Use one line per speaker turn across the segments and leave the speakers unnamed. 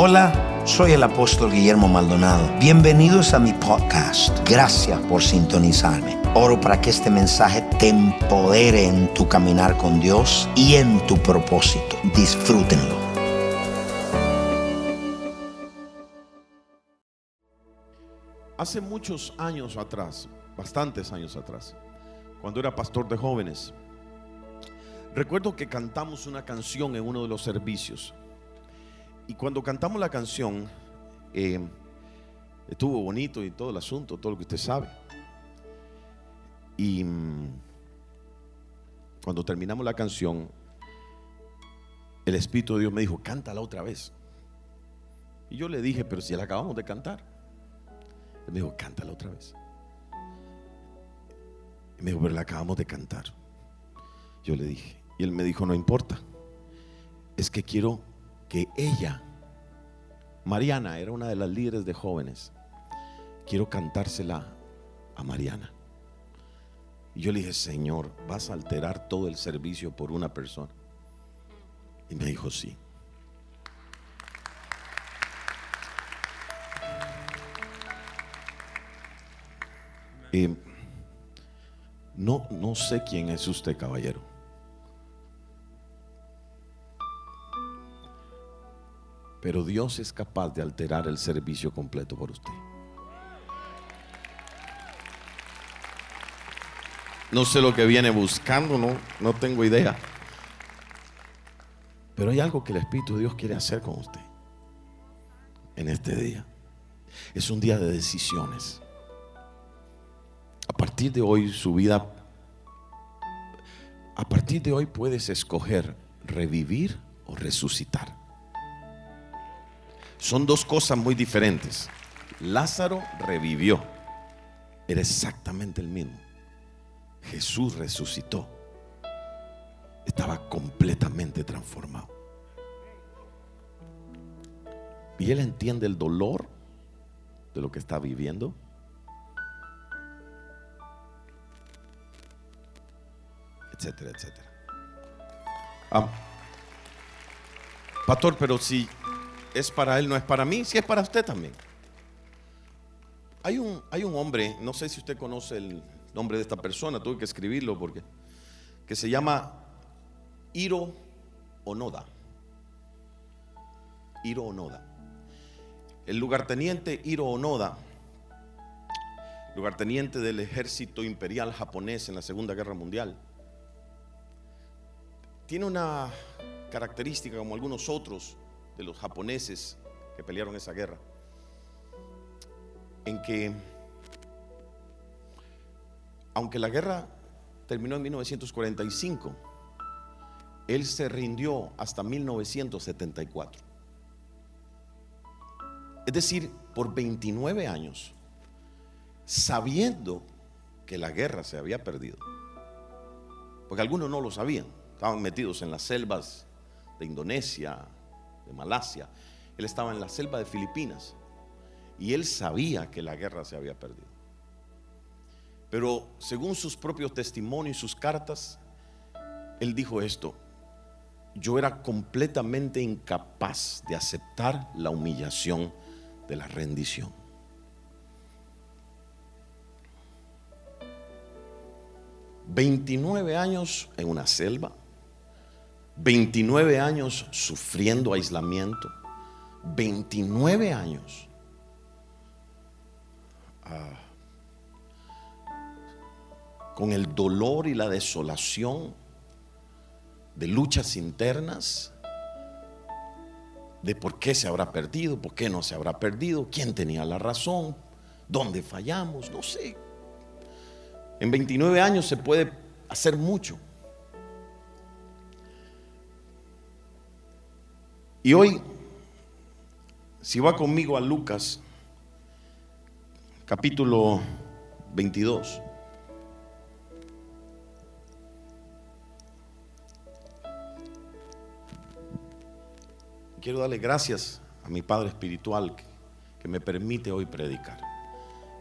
Hola, soy el apóstol Guillermo Maldonado. Bienvenidos a mi podcast. Gracias por sintonizarme. Oro para que este mensaje te empodere en tu caminar con Dios y en tu propósito. Disfrútenlo.
Hace muchos años atrás, bastantes años atrás, cuando era pastor de jóvenes, recuerdo que cantamos una canción en uno de los servicios. Y cuando cantamos la canción, eh, estuvo bonito y todo el asunto, todo lo que usted sabe. Y mm, cuando terminamos la canción, el Espíritu de Dios me dijo, cántala otra vez. Y yo le dije, pero si la acabamos de cantar. Él me dijo, cántala otra vez. Y me dijo, pero la acabamos de cantar. Yo le dije, y él me dijo, no importa. Es que quiero que ella, Mariana, era una de las líderes de jóvenes, quiero cantársela a Mariana. Y yo le dije, Señor, ¿vas a alterar todo el servicio por una persona? Y me dijo, sí. No, no sé quién es usted, caballero. Pero Dios es capaz de alterar el servicio completo por usted. No sé lo que viene buscando, no, tengo idea. Pero hay algo que el Espíritu de Dios quiere hacer con usted en este día. Es un día de decisiones. A partir de hoy su vida, a partir de hoy puedes escoger revivir o resucitar. Son dos cosas muy diferentes. Lázaro revivió. Era exactamente el mismo. Jesús resucitó. Estaba completamente transformado. Y él entiende el dolor de lo que está viviendo. Etcétera, etcétera. Ah, pastor, pero si es para él, no es para mí, si es para usted también. Hay un, hay un hombre, no sé si usted conoce el nombre de esta persona, tuve que escribirlo porque, que se llama Hiro Onoda. Hiro Onoda. El lugarteniente Hiro Onoda, lugarteniente del ejército imperial japonés en la Segunda Guerra Mundial, tiene una característica como algunos otros de los japoneses que pelearon esa guerra, en que aunque la guerra terminó en 1945, él se rindió hasta 1974. Es decir, por 29 años, sabiendo que la guerra se había perdido, porque algunos no lo sabían, estaban metidos en las selvas de Indonesia, de Malasia, él estaba en la selva de Filipinas y él sabía que la guerra se había perdido. Pero según sus propios testimonios y sus cartas, él dijo esto, yo era completamente incapaz de aceptar la humillación de la rendición. Veintinueve años en una selva, 29 años sufriendo aislamiento, 29 años. Ah, con el dolor y la desolación de luchas internas, de por qué se habrá perdido, por qué no se habrá perdido, quién tenía la razón, dónde fallamos, no sé. En 29 años se puede hacer mucho. Y hoy, si va conmigo a Lucas, capítulo 22. Quiero darle gracias a mi Padre Espiritual que, que, me permite hoy predicar,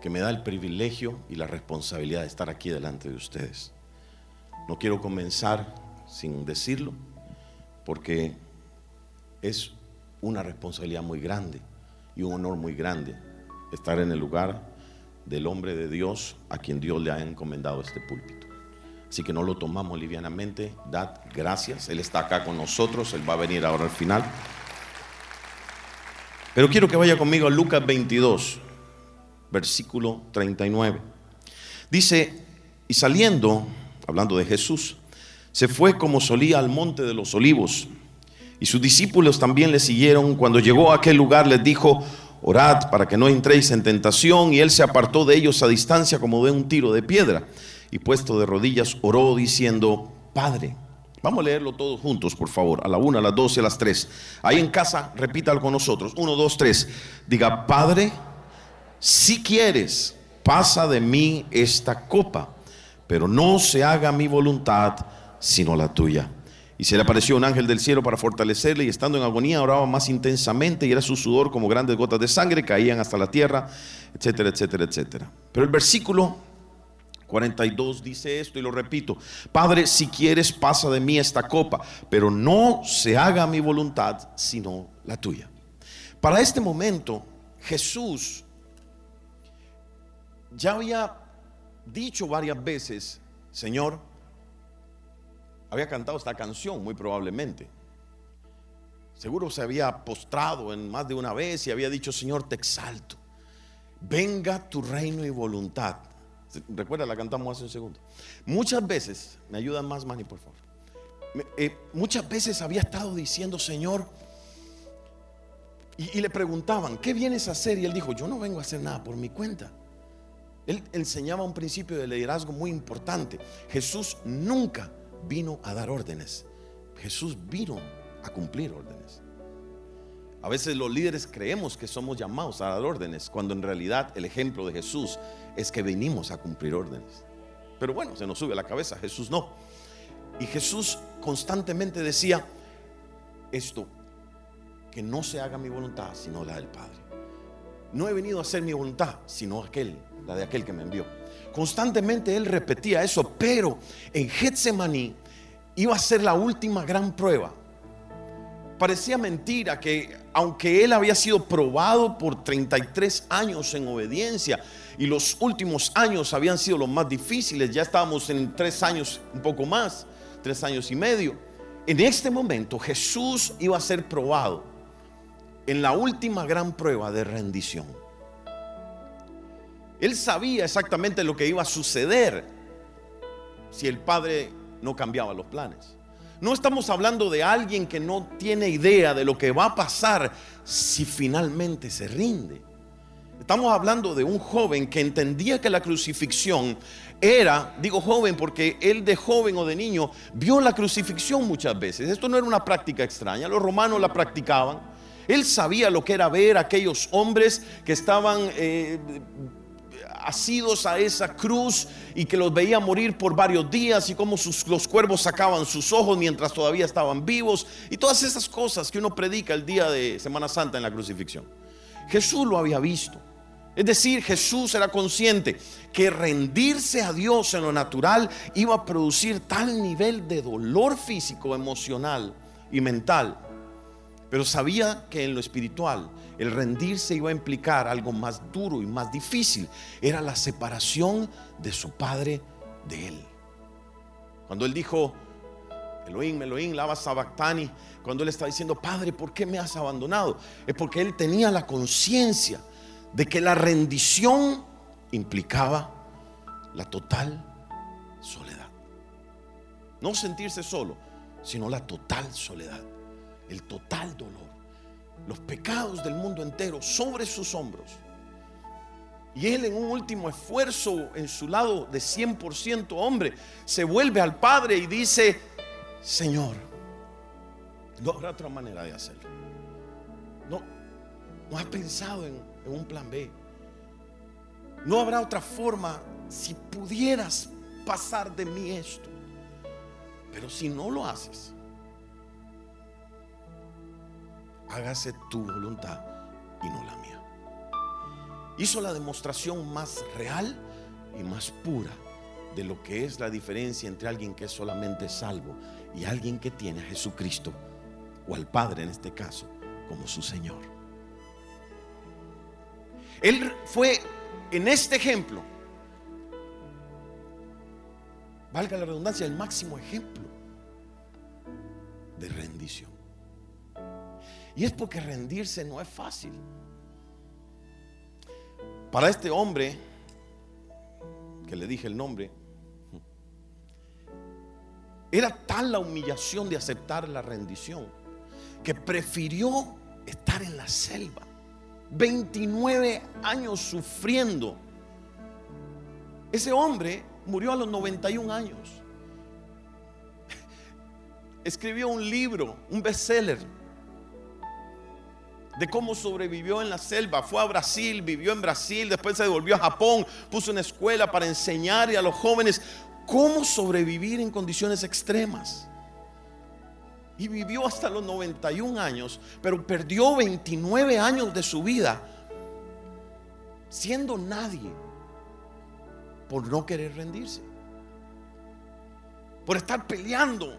que me da el privilegio y la responsabilidad de estar aquí delante de ustedes. No quiero comenzar sin decirlo, porque es una responsabilidad muy grande y un honor muy grande estar en el lugar del hombre de Dios a quien Dios le ha encomendado este púlpito. Así que no lo tomamos livianamente, dad gracias, Él está acá con nosotros, Él va a venir ahora al final. Pero quiero que vaya conmigo a Lucas 22, versículo 39. Dice, y saliendo, hablando de Jesús, se fue como solía al monte de los olivos. Y sus discípulos también le siguieron. Cuando llegó a aquel lugar les dijo, orad para que no entréis en tentación. Y él se apartó de ellos a distancia como de un tiro de piedra. Y puesto de rodillas oró diciendo, Padre. Vamos a leerlo todos juntos, por favor. A la una, a las dos a las tres. Ahí en casa, repítalo con nosotros. Uno, dos, tres. Diga, Padre, si quieres, pasa de mí esta copa, pero no se haga mi voluntad, sino la tuya. Y se le apareció un ángel del cielo para fortalecerle y estando en agonía oraba más intensamente y era su sudor como grandes gotas de sangre, caían hasta la tierra, etcétera, etcétera, etcétera. Pero el versículo 42 dice esto y lo repito, Padre, si quieres pasa de mí esta copa, pero no se haga mi voluntad, sino la tuya. Para este momento, Jesús ya había dicho varias veces, Señor, había cantado esta canción muy probablemente. Seguro se había postrado en más de una vez y había dicho, Señor, te exalto. Venga tu reino y voluntad. Recuerda, la cantamos hace un segundo. Muchas veces, me ayudan más, Manny, por favor. Eh, muchas veces había estado diciendo, Señor, y, y le preguntaban, ¿qué vienes a hacer? Y él dijo, yo no vengo a hacer nada por mi cuenta. Él enseñaba un principio de liderazgo muy importante. Jesús nunca vino a dar órdenes. Jesús vino a cumplir órdenes. A veces los líderes creemos que somos llamados a dar órdenes, cuando en realidad el ejemplo de Jesús es que venimos a cumplir órdenes. Pero bueno, se nos sube a la cabeza, Jesús no. Y Jesús constantemente decía esto, que no se haga mi voluntad, sino la del Padre. No he venido a hacer mi voluntad, sino aquel, la de aquel que me envió. Constantemente él repetía eso, pero en Getsemaní iba a ser la última gran prueba. Parecía mentira que aunque él había sido probado por 33 años en obediencia y los últimos años habían sido los más difíciles, ya estábamos en tres años, un poco más, tres años y medio. En este momento Jesús iba a ser probado en la última gran prueba de rendición. Él sabía exactamente lo que iba a suceder si el padre no cambiaba los planes. No estamos hablando de alguien que no tiene idea de lo que va a pasar si finalmente se rinde. Estamos hablando de un joven que entendía que la crucifixión era, digo joven porque él de joven o de niño vio la crucifixión muchas veces. Esto no era una práctica extraña, los romanos la practicaban. Él sabía lo que era ver a aquellos hombres que estaban eh, asidos a esa cruz y que los veía morir por varios días y cómo los cuervos sacaban sus ojos mientras todavía estaban vivos y todas esas cosas que uno predica el día de Semana Santa en la crucifixión. Jesús lo había visto. Es decir, Jesús era consciente que rendirse a Dios en lo natural iba a producir tal nivel de dolor físico, emocional y mental. Pero sabía que en lo espiritual el rendirse iba a implicar algo más duro y más difícil. Era la separación de su padre de él. Cuando él dijo, Elohim, Elohim, lava sabactani, cuando él está diciendo, Padre, ¿por qué me has abandonado? Es porque él tenía la conciencia de que la rendición implicaba la total soledad. No sentirse solo, sino la total soledad, el total dolor los pecados del mundo entero sobre sus hombros. Y él en un último esfuerzo en su lado de 100% hombre, se vuelve al Padre y dice, Señor, no habrá otra manera de hacerlo. No, no has pensado en, en un plan B. No habrá otra forma si pudieras pasar de mí esto. Pero si no lo haces, hágase tu voluntad y no la mía. Hizo la demostración más real y más pura de lo que es la diferencia entre alguien que es solamente salvo y alguien que tiene a Jesucristo, o al Padre en este caso, como su Señor. Él fue en este ejemplo, valga la redundancia, el máximo ejemplo de rendición. Y es porque rendirse no es fácil. Para este hombre, que le dije el nombre, era tal la humillación de aceptar la rendición que prefirió estar en la selva. 29 años sufriendo. Ese hombre murió a los 91 años. Escribió un libro, un bestseller, de cómo sobrevivió en la selva. Fue a Brasil, vivió en Brasil, después se devolvió a Japón, puso una escuela para enseñar a los jóvenes cómo sobrevivir en condiciones extremas. Y vivió hasta los 91 años, pero perdió 29 años de su vida siendo nadie por no querer rendirse. Por estar peleando.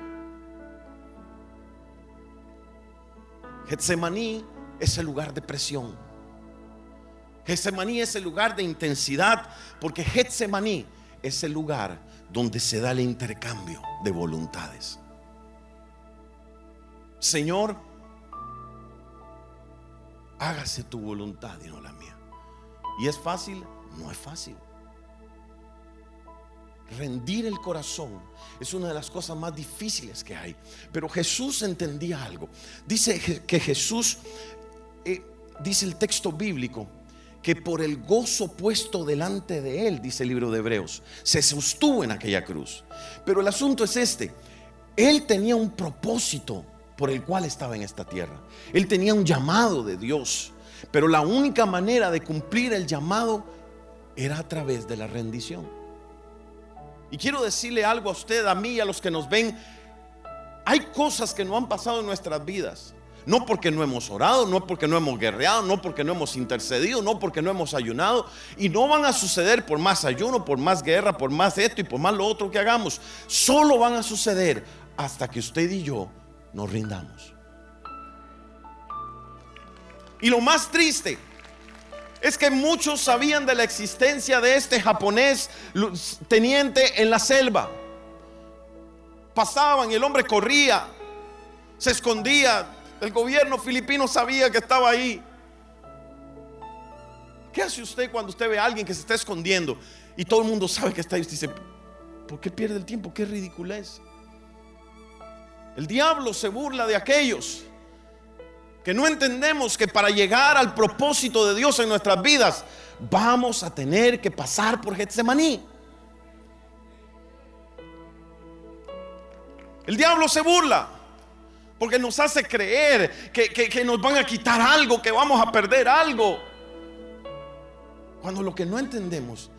Getsemaní es el lugar de presión. Getsemaní es el lugar de intensidad porque Getsemaní es el lugar donde se da el intercambio de voluntades. Señor, hágase tu voluntad y no la mía. ¿Y es fácil? No es fácil. Rendir el corazón es una de las cosas más difíciles que hay. Pero Jesús entendía algo. Dice que Jesús, eh, dice el texto bíblico, que por el gozo puesto delante de él, dice el libro de Hebreos, se sostuvo en aquella cruz. Pero el asunto es este, él tenía un propósito por el cual estaba en esta tierra. Él tenía un llamado de Dios, pero la única manera de cumplir el llamado era a través de la rendición. Y quiero decirle algo a usted, a mí y a los que nos ven, hay cosas que no han pasado en nuestras vidas no porque no hemos orado, no porque no hemos guerreado, no porque no hemos intercedido, no porque no hemos ayunado. Y no van a suceder por más ayuno, por más guerra, por más esto y por más lo otro que hagamos. Solo van a suceder hasta que usted y yo nos rindamos. Y lo más triste es que muchos sabían de la existencia de este japonés teniente en la selva. Pasaban el hombre corría, se escondía, el gobierno filipino sabía que estaba ahí. ¿Qué hace usted cuando usted ve a alguien que se está escondiendo y todo el mundo sabe que está ahí? Usted dice, ¿por qué pierde el tiempo? Qué ridiculez. El diablo se burla de aquellos que no entendemos que para llegar al propósito de Dios en nuestras vidas vamos a tener que pasar por Getsemaní. El diablo se burla. Porque nos hace creer que, nos van a quitar algo, que vamos a perder algo. Cuando lo que no entendemos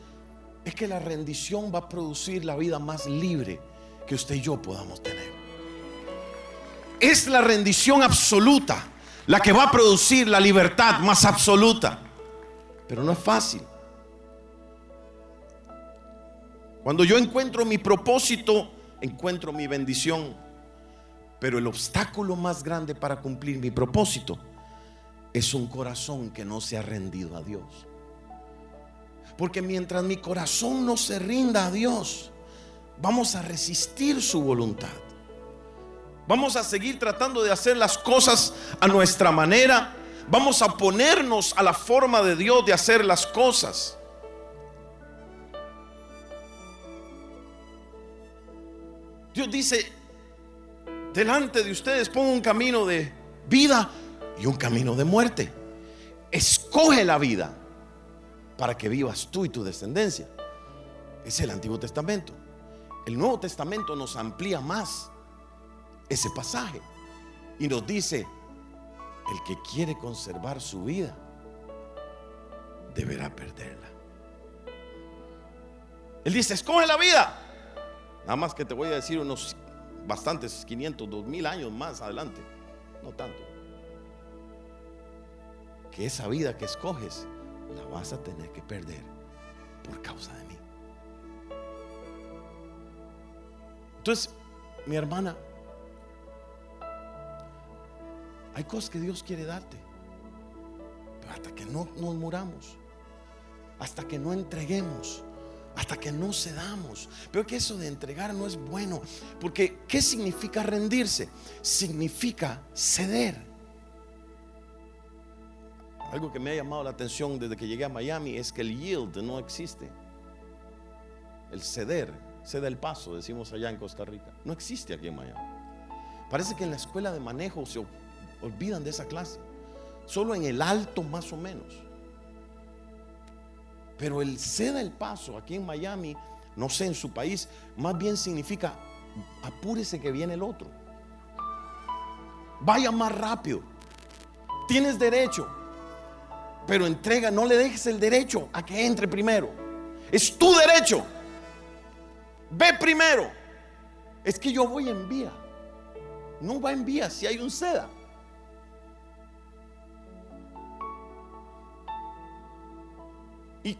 es que la rendición va a producir la vida más libre que usted y yo podamos tener. Es la rendición absoluta la que va a producir la libertad más absoluta. Pero no es fácil. Cuando yo encuentro mi propósito, encuentro mi bendición. Pero el obstáculo más grande para cumplir mi propósito es un corazón que no se ha rendido a Dios. Porque mientras mi corazón no se rinda a Dios, vamos a resistir su voluntad. Vamos a seguir tratando de hacer las cosas a nuestra manera. Vamos a ponernos a la forma de Dios de hacer las cosas. Dios dice, delante de ustedes pongo un camino de vida y un camino de muerte. Escoge la vida para que vivas tú y tu descendencia. Es el Antiguo Testamento. El Nuevo Testamento nos amplía más ese pasaje y nos dice, el que quiere conservar su vida deberá perderla. Él dice, escoge la vida. Nada más que te voy a decir unos bastantes 500, 2000 años más adelante, no tanto. Que esa vida que escoges la vas a tener que perder por causa de mí. Entonces, mi hermana, Hay cosas que Dios quiere darte. Pero hasta que no nos muramos, hasta que no entreguemos, hasta que no cedamos. Pero que eso de entregar no es bueno. Porque ¿qué significa rendirse? Significa ceder. Algo que me ha llamado la atención desde que llegué a Miami es que el yield no existe. El ceder, cede el paso, decimos allá en Costa Rica. No existe aquí en Miami. Parece que en la escuela de manejo se olvidan de esa clase. Solo en el alto más o menos. Pero el ceda el paso aquí en Miami, no sé en su país, más bien significa apúrese que viene el otro. Vaya más rápido. Tienes derecho. Pero entrega, no le dejes el derecho a que entre primero. Es tu derecho. Ve primero. Es que yo voy en vía. No va en vía si hay un seda.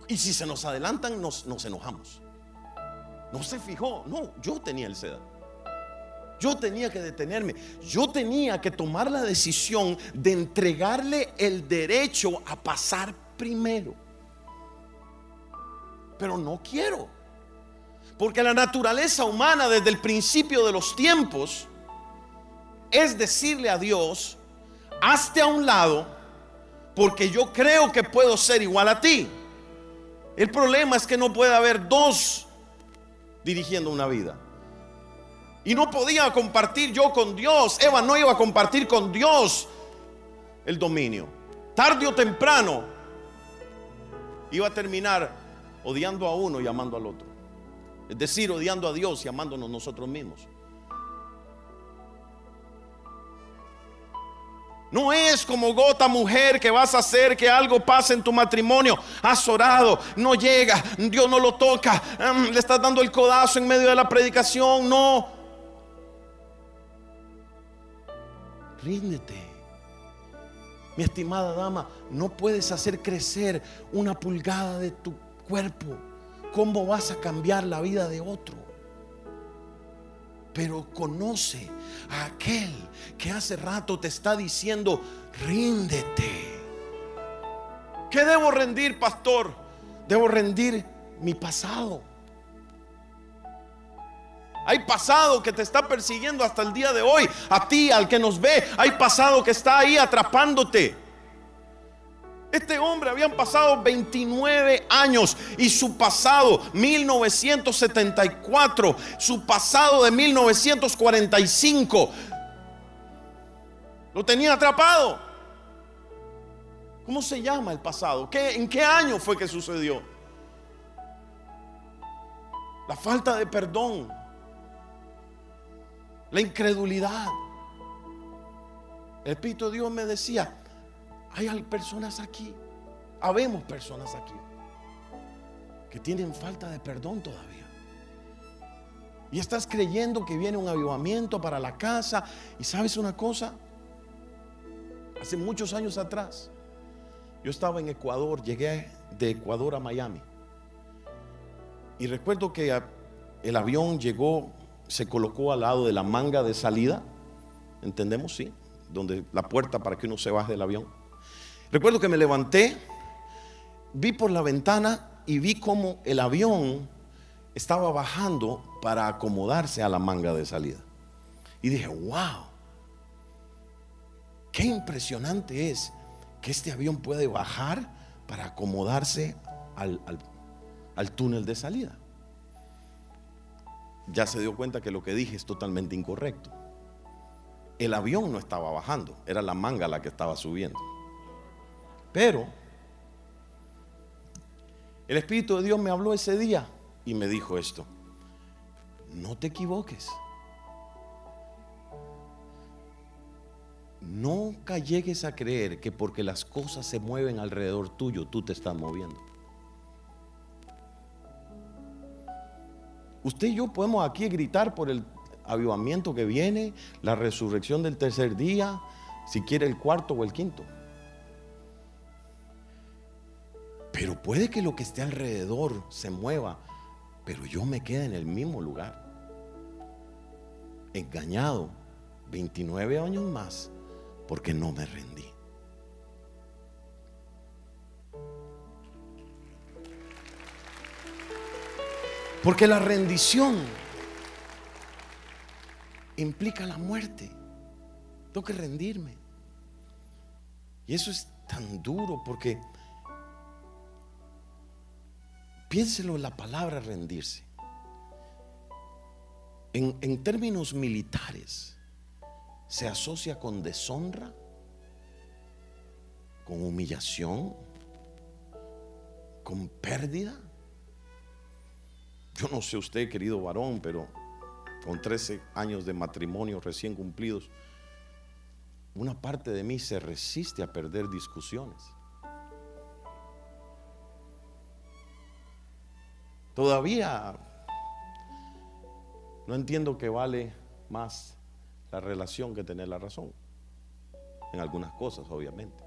Y, si se nos adelantan, nos, nos enojamos. No se fijó. No, yo tenía el seda. Yo tenía que detenerme. Yo tenía que tomar la decisión de entregarle el derecho a pasar primero. Pero no quiero. Porque la naturaleza humana desde el principio de los tiempos es decirle a Dios, hazte a un lado porque yo creo que puedo ser igual a ti. El problema es que no puede haber dos dirigiendo una vida. Y no podía compartir yo con Dios. Eva no iba a compartir con Dios el dominio. Tarde o temprano iba a terminar odiando a uno y amando al otro. Es decir, odiando a Dios y amándonos nosotros mismos. No es como gota mujer que vas a hacer que algo pase en tu matrimonio. Has orado, no llega, Dios no lo toca, mm, le estás dando el codazo en medio de la predicación. No. Ríndete. Mi estimada dama, no puedes hacer crecer una pulgada de tu cuerpo. ¿Cómo vas a cambiar la vida de otro? pero conoce a aquel que hace rato te está diciendo, ríndete. ¿Qué debo rendir, pastor? Debo rendir mi pasado. Hay pasado que te está persiguiendo hasta el día de hoy. A ti, al que nos ve, hay pasado que está ahí atrapándote. Este hombre habían pasado 29 años y su pasado 1974, su pasado de 1945, lo tenía atrapado. ¿Cómo se llama el pasado? ¿Qué, ¿En qué año fue que sucedió? La falta de perdón, la incredulidad. El Espíritu Dios me decía, hay personas aquí, habemos personas aquí, que tienen falta de perdón todavía. Y estás creyendo que viene un avivamiento para la casa. Y sabes una cosa, hace muchos años atrás, yo estaba en Ecuador, llegué de Ecuador a Miami. Y recuerdo que el avión llegó, se colocó al lado de la manga de salida, ¿entendemos? Sí, donde la puerta para que uno se baje del avión. Recuerdo que me levanté, vi por la ventana y vi cómo el avión estaba bajando para acomodarse a la manga de salida. Y dije, wow, qué impresionante es que este avión puede bajar para acomodarse al, al túnel de salida. Ya se dio cuenta que lo que dije es totalmente incorrecto. El avión no estaba bajando, era la manga la que estaba subiendo. Pero el Espíritu de Dios me habló ese día y me dijo esto. No te equivoques. Nunca llegues a creer que porque las cosas se mueven alrededor tuyo, tú te estás moviendo. Usted y yo podemos aquí gritar por el avivamiento que viene, la resurrección del tercer día, si quiere el cuarto o el quinto. Pero puede que lo que esté alrededor se mueva, pero yo me quede en el mismo lugar. Engañado, 29 años más, porque no me rendí. Porque la rendición implica la muerte. Tengo que rendirme. Y eso es tan duro porque piénselo en la palabra rendirse. En, en términos militares, se asocia con deshonra, con humillación, con pérdida. Yo no sé usted, querido varón, pero con 13 años de matrimonio recién cumplidos, una parte de mí se resiste a perder discusiones. Todavía no entiendo que vale más la relación que tener la razón. En algunas cosas, obviamente.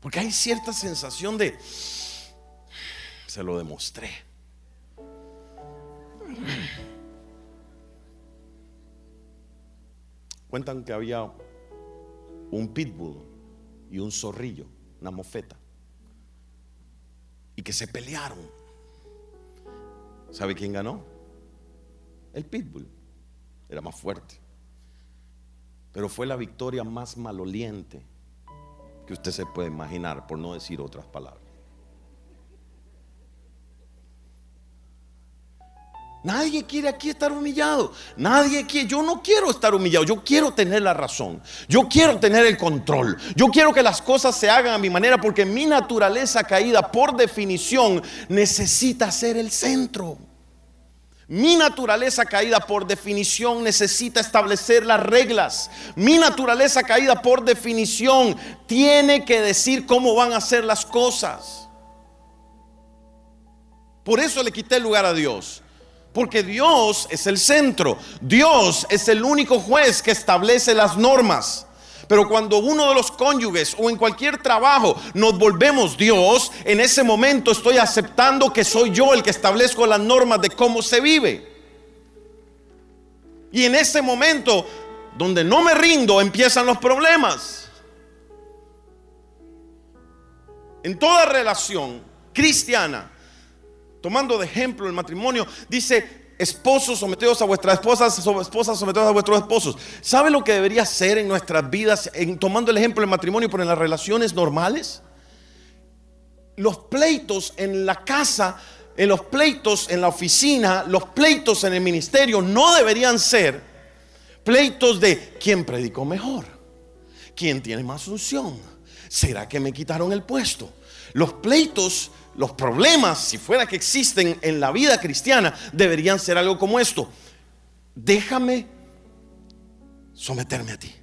Porque hay cierta sensación de, se lo demostré. Cuentan que había un pitbull y un zorrillo, una mofeta, y que se pelearon. ¿Sabe quién ganó? El pitbull. Era más fuerte. Pero fue la victoria más maloliente que usted se puede imaginar, por no decir otras palabras. Nadie quiere aquí estar humillado. Nadie quiere. Yo no quiero estar humillado. Yo quiero tener la razón. Yo quiero tener el control. Yo quiero que las cosas se hagan a mi manera porque mi naturaleza caída, por definición, necesita ser el centro. Mi naturaleza caída por definición necesita establecer las reglas. Mi naturaleza caída por definición tiene que decir cómo van a ser las cosas. Por eso le quité el lugar a Dios. Porque Dios es el centro. Dios es el único juez que establece las normas. Pero cuando uno de los cónyuges o en cualquier trabajo nos volvemos Dios, en ese momento estoy aceptando que soy yo el que establezco las normas de cómo se vive. Y en ese momento, donde no me rindo, empiezan los problemas. En toda relación cristiana, tomando de ejemplo el matrimonio, dice, esposos sometedos a vuestras esposas, esposas sometedos a vuestros esposos. ¿Sabe lo que debería ser en nuestras vidas, tomando el ejemplo del matrimonio, pero en las relaciones normales? Los pleitos en la casa, en los pleitos en la oficina, los pleitos en el ministerio no deberían ser pleitos de quién predicó mejor, quién tiene más unción, será que me quitaron el puesto. Los pleitos los problemas, si fuera que existen en la vida cristiana, deberían ser algo como esto. Déjame someterme a ti.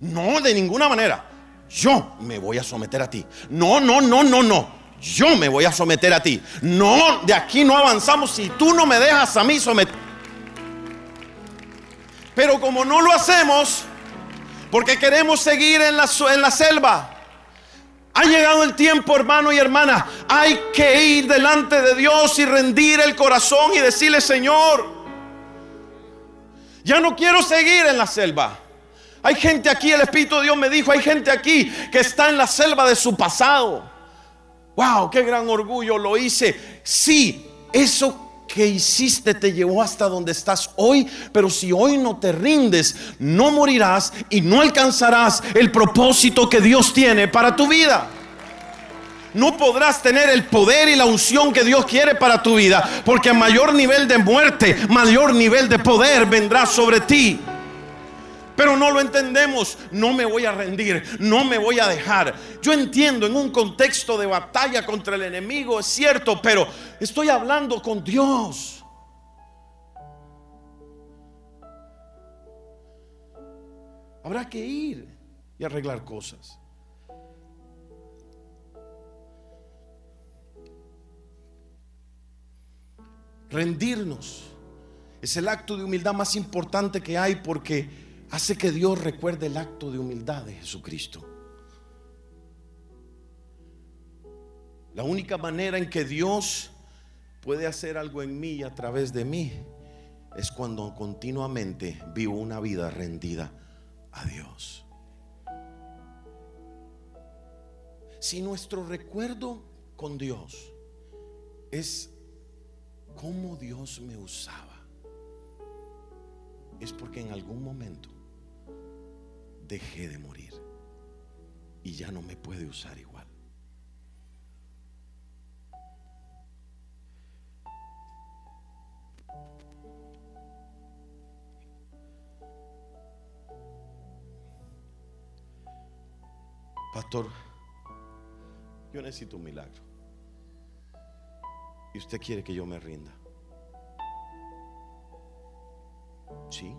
No, de ninguna manera. Yo me voy a someter a ti. No, no, no, no, no. Yo me voy a someter a ti. No, de aquí no avanzamos si tú no me dejas a mí someter. Pero como no lo hacemos, porque queremos seguir en la, en la selva, ha llegado el tiempo, hermano y hermana. Hay que ir delante de Dios y rendir el corazón y decirle, Señor, ya no quiero seguir en la selva. Hay gente aquí, el Espíritu de Dios me dijo, hay gente aquí que está en la selva de su pasado. Wow, qué gran orgullo lo hice. Sí, eso que hiciste te llevó hasta donde estás hoy, pero si hoy no te rindes, no morirás y no alcanzarás el propósito que Dios tiene para tu vida. No podrás tener el poder y la unción que Dios quiere para tu vida, porque a mayor nivel de muerte, mayor nivel de poder vendrá sobre ti. Pero no lo entendemos. No me voy a rendir. No me voy a dejar. Yo entiendo en un contexto de batalla contra el enemigo, es cierto, pero estoy hablando con Dios. Habrá que ir y arreglar cosas. Rendirnos es el acto de humildad más importante que hay porque hace que Dios recuerde el acto de humildad de Jesucristo. La única manera en que Dios puede hacer algo en mí y a través de mí es cuando continuamente vivo una vida rendida a Dios. Si nuestro recuerdo con Dios es cómo Dios me usaba, es porque en algún momento dejé de morir y ya no me puede usar igual. Pastor, yo necesito un milagro. Y usted quiere que yo me rinda. Sí.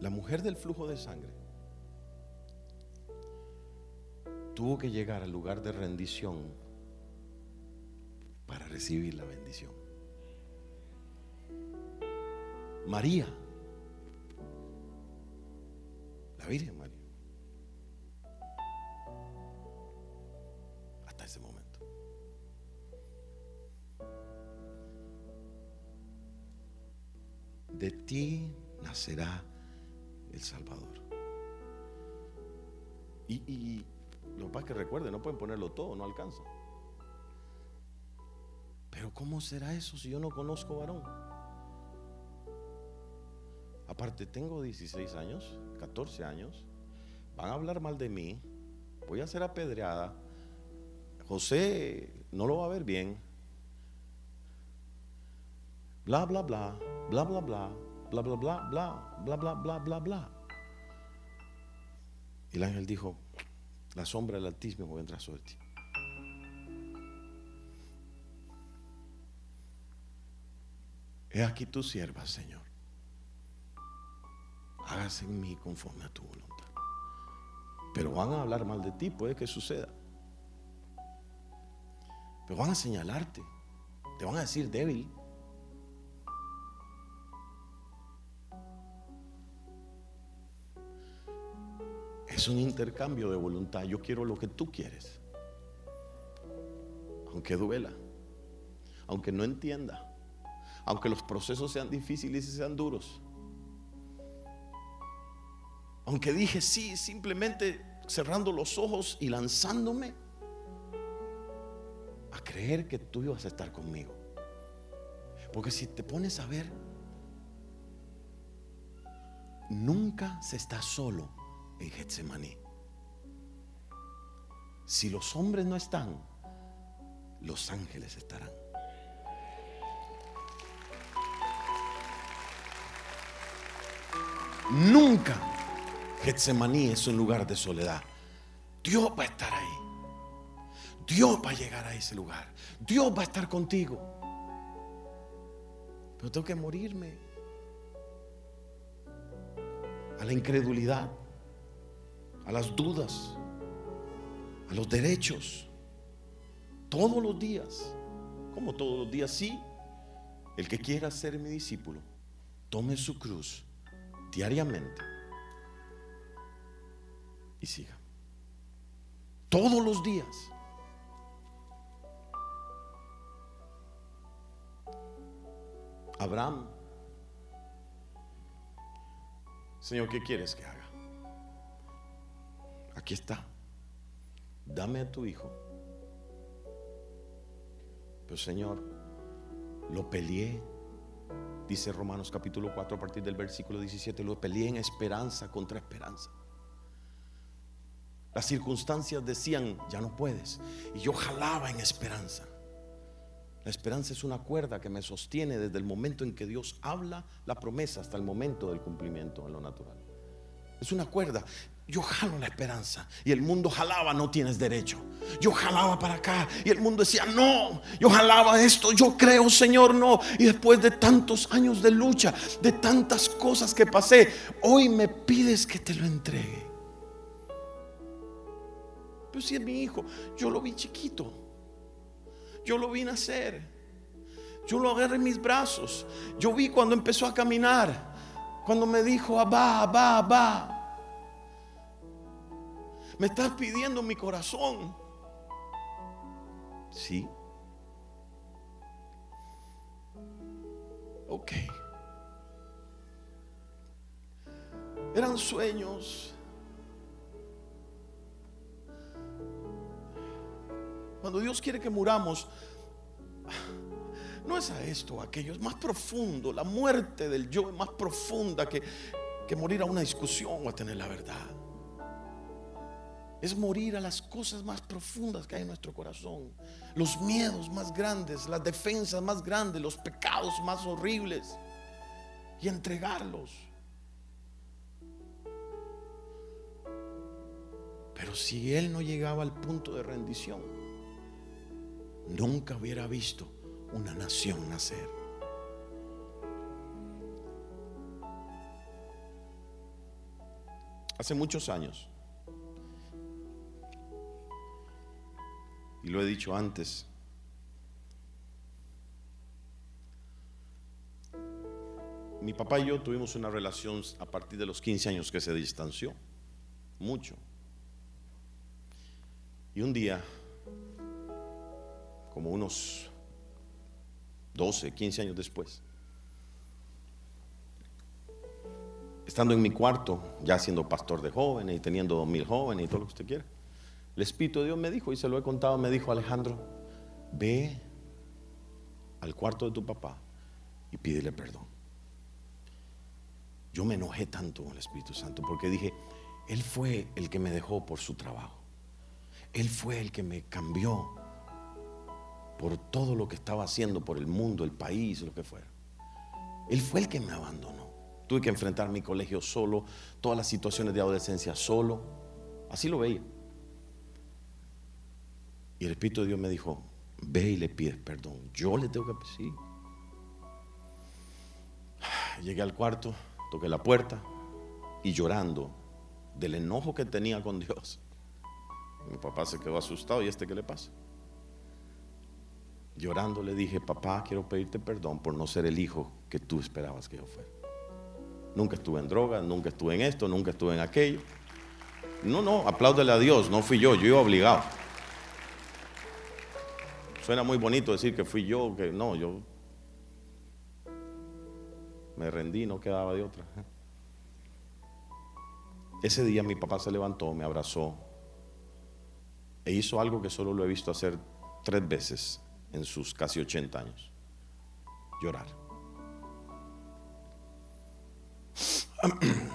La mujer del flujo de sangre tuvo que llegar al lugar de rendición para recibir la bendición. María, la Virgen María, hasta ese momento. De ti nacerá el Salvador. Y, lo que que recuerde, no pueden ponerlo todo, no alcanza. Pero ¿cómo será eso si yo no conozco varón? Aparte, tengo 16 años, 14 años, van a hablar mal de mí, voy a ser apedreada, José no lo va a ver bien, bla, bla, bla, bla, bla, bla, bla, bla, bla, bla, bla, bla, bla, bla, bla. Y el ángel dijo, la sombra del Altísimo vendrá sobre ti. He aquí tu sierva, Señor. Hágase en mí conforme a tu voluntad. Pero van a hablar mal de ti, puede que suceda. Pero van a señalarte. Te van a decir débil. Es un intercambio de voluntad. Yo quiero lo que tú quieres. Aunque duela. Aunque no entienda. Aunque los procesos sean difíciles y sean duros. Aunque dije sí, simplemente cerrando los ojos y lanzándome a creer que tú ibas a estar conmigo. Porque si te pones a ver, nunca se está solo en Getsemaní. Si los hombres no están, los ángeles estarán. Nunca Getsemaní es un lugar de soledad. Dios va a estar ahí. Dios va a llegar a ese lugar. Dios va a estar contigo. Pero tengo que morirme a la incredulidad a las dudas, a los derechos, todos los días, como todos los días, sí, el que quiera ser mi discípulo, tome su cruz diariamente y siga. Todos los días. Abraham, Señor, ¿qué quieres que haga? Aquí está, dame a tu hijo. Pero Señor, lo peleé, dice Romanos capítulo 4 a partir del versículo 17, lo peleé en esperanza contra esperanza. Las circunstancias decían, ya no puedes. Y yo jalaba en esperanza. La esperanza es una cuerda que me sostiene desde el momento en que Dios habla la promesa hasta el momento del cumplimiento en lo natural. Es una cuerda yo jalo la esperanza. Y el mundo jalaba, no tienes derecho. Yo jalaba para acá y el mundo decía, no, yo jalaba esto, yo creo, Señor, no. Y después de tantos años de lucha, de tantas cosas que pasé, hoy me pides que te lo entregue. Pero si es mi hijo, yo lo vi chiquito. Yo lo vi nacer. Yo lo agarré en mis brazos. Yo vi cuando empezó a caminar. Cuando me dijo, va, va, va. Me estás pidiendo mi corazón. Sí. ok. Eran sueños. Cuando Dios quiere que muramos, no es a esto, a aquello, es más profundo. La muerte del yo es más profunda que, que morir a una discusión o a tener la verdad. Es morir a las cosas más profundas que hay en nuestro corazón. Los miedos más grandes, las defensas más grandes, los pecados más horribles. Y entregarlos. Pero si él no llegaba al punto de rendición, nunca hubiera visto una nación nacer. Hace muchos años, y lo he dicho antes, mi papá y yo tuvimos una relación a partir de los 15 años que se distanció, mucho. Y un día, como unos 12, 15 años después, estando en mi cuarto, ya siendo pastor de jóvenes y teniendo dos mil jóvenes y todo lo que usted quiera, el Espíritu de Dios me dijo, y se lo he contado, me dijo Alejandro, ve al cuarto de tu papá y pídele perdón. Yo me enojé tanto con el Espíritu Santo porque dije, Él fue el que me dejó por su trabajo. Él fue el que me cambió por todo lo que estaba haciendo, por el mundo, el país, lo que fuera. Él fue el que me abandonó. Tuve que enfrentar mi colegio solo, todas las situaciones de adolescencia solo. Así lo veía. Y el Espíritu de Dios me dijo, ve y le pides perdón. Yo le tengo que pedir. Llegué al cuarto, toqué la puerta y llorando del enojo que tenía con Dios mi papá se quedó asustado. ¿Y este qué le pasa? Llorando le dije, papá, quiero pedirte perdón por no ser el hijo que tú esperabas que yo fuera. Nunca estuve en droga, nunca estuve en esto, nunca estuve en aquello. No, no, apláudele a Dios, no fui yo, yo iba obligado. Suena muy bonito decir que fui yo, que no, yo me rendí, no quedaba de otra. Ese día mi papá se levantó, me abrazó, e hizo algo que solo lo he visto hacer tres veces en sus casi 80 años. Llorar.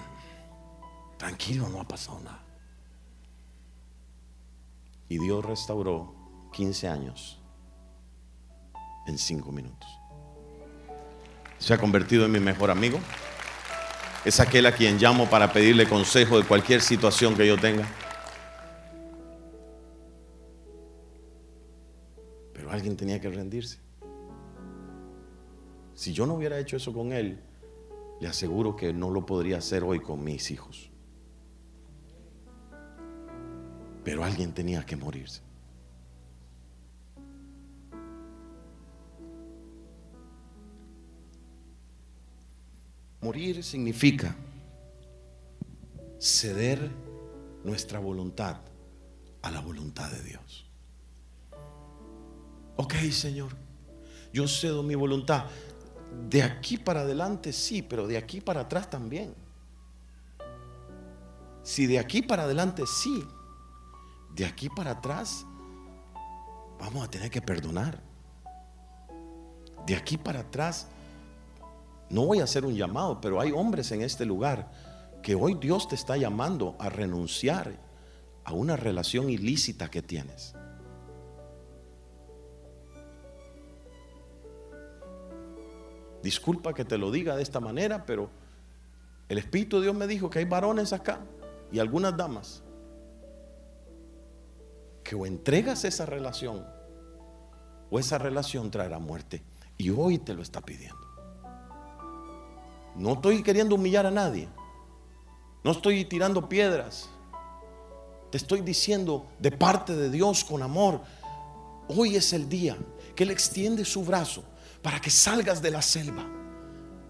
Tranquilo, no ha pasado nada. Y Dios restauró 15 años en 5 minutos. Se ha convertido en mi mejor amigo. Es aquel a quien llamo para pedirle consejo de cualquier situación que yo tenga. Alguien tenía que rendirse. Si yo no hubiera hecho eso con él, le aseguro que no lo podría hacer hoy con mis hijos. Pero alguien tenía que morirse. Morir significa ceder nuestra voluntad a la voluntad de Dios. Ok, Señor, yo cedo mi voluntad. De aquí para adelante sí, pero de aquí para atrás también. Si de aquí para adelante sí, de aquí para atrás vamos a tener que perdonar. De aquí para atrás, no voy a hacer un llamado, pero hay hombres en este lugar que hoy Dios te está llamando a renunciar a una relación ilícita que tienes. Disculpa que te lo diga de esta manera, pero el Espíritu de Dios me dijo que hay varones acá y algunas damas que o entregas esa relación o esa relación traerá muerte. Y hoy te lo está pidiendo. No estoy queriendo humillar a nadie. No estoy tirando piedras. Te estoy diciendo de parte de Dios con amor. Hoy es el día que Él extiende su brazo para que salgas de la selva,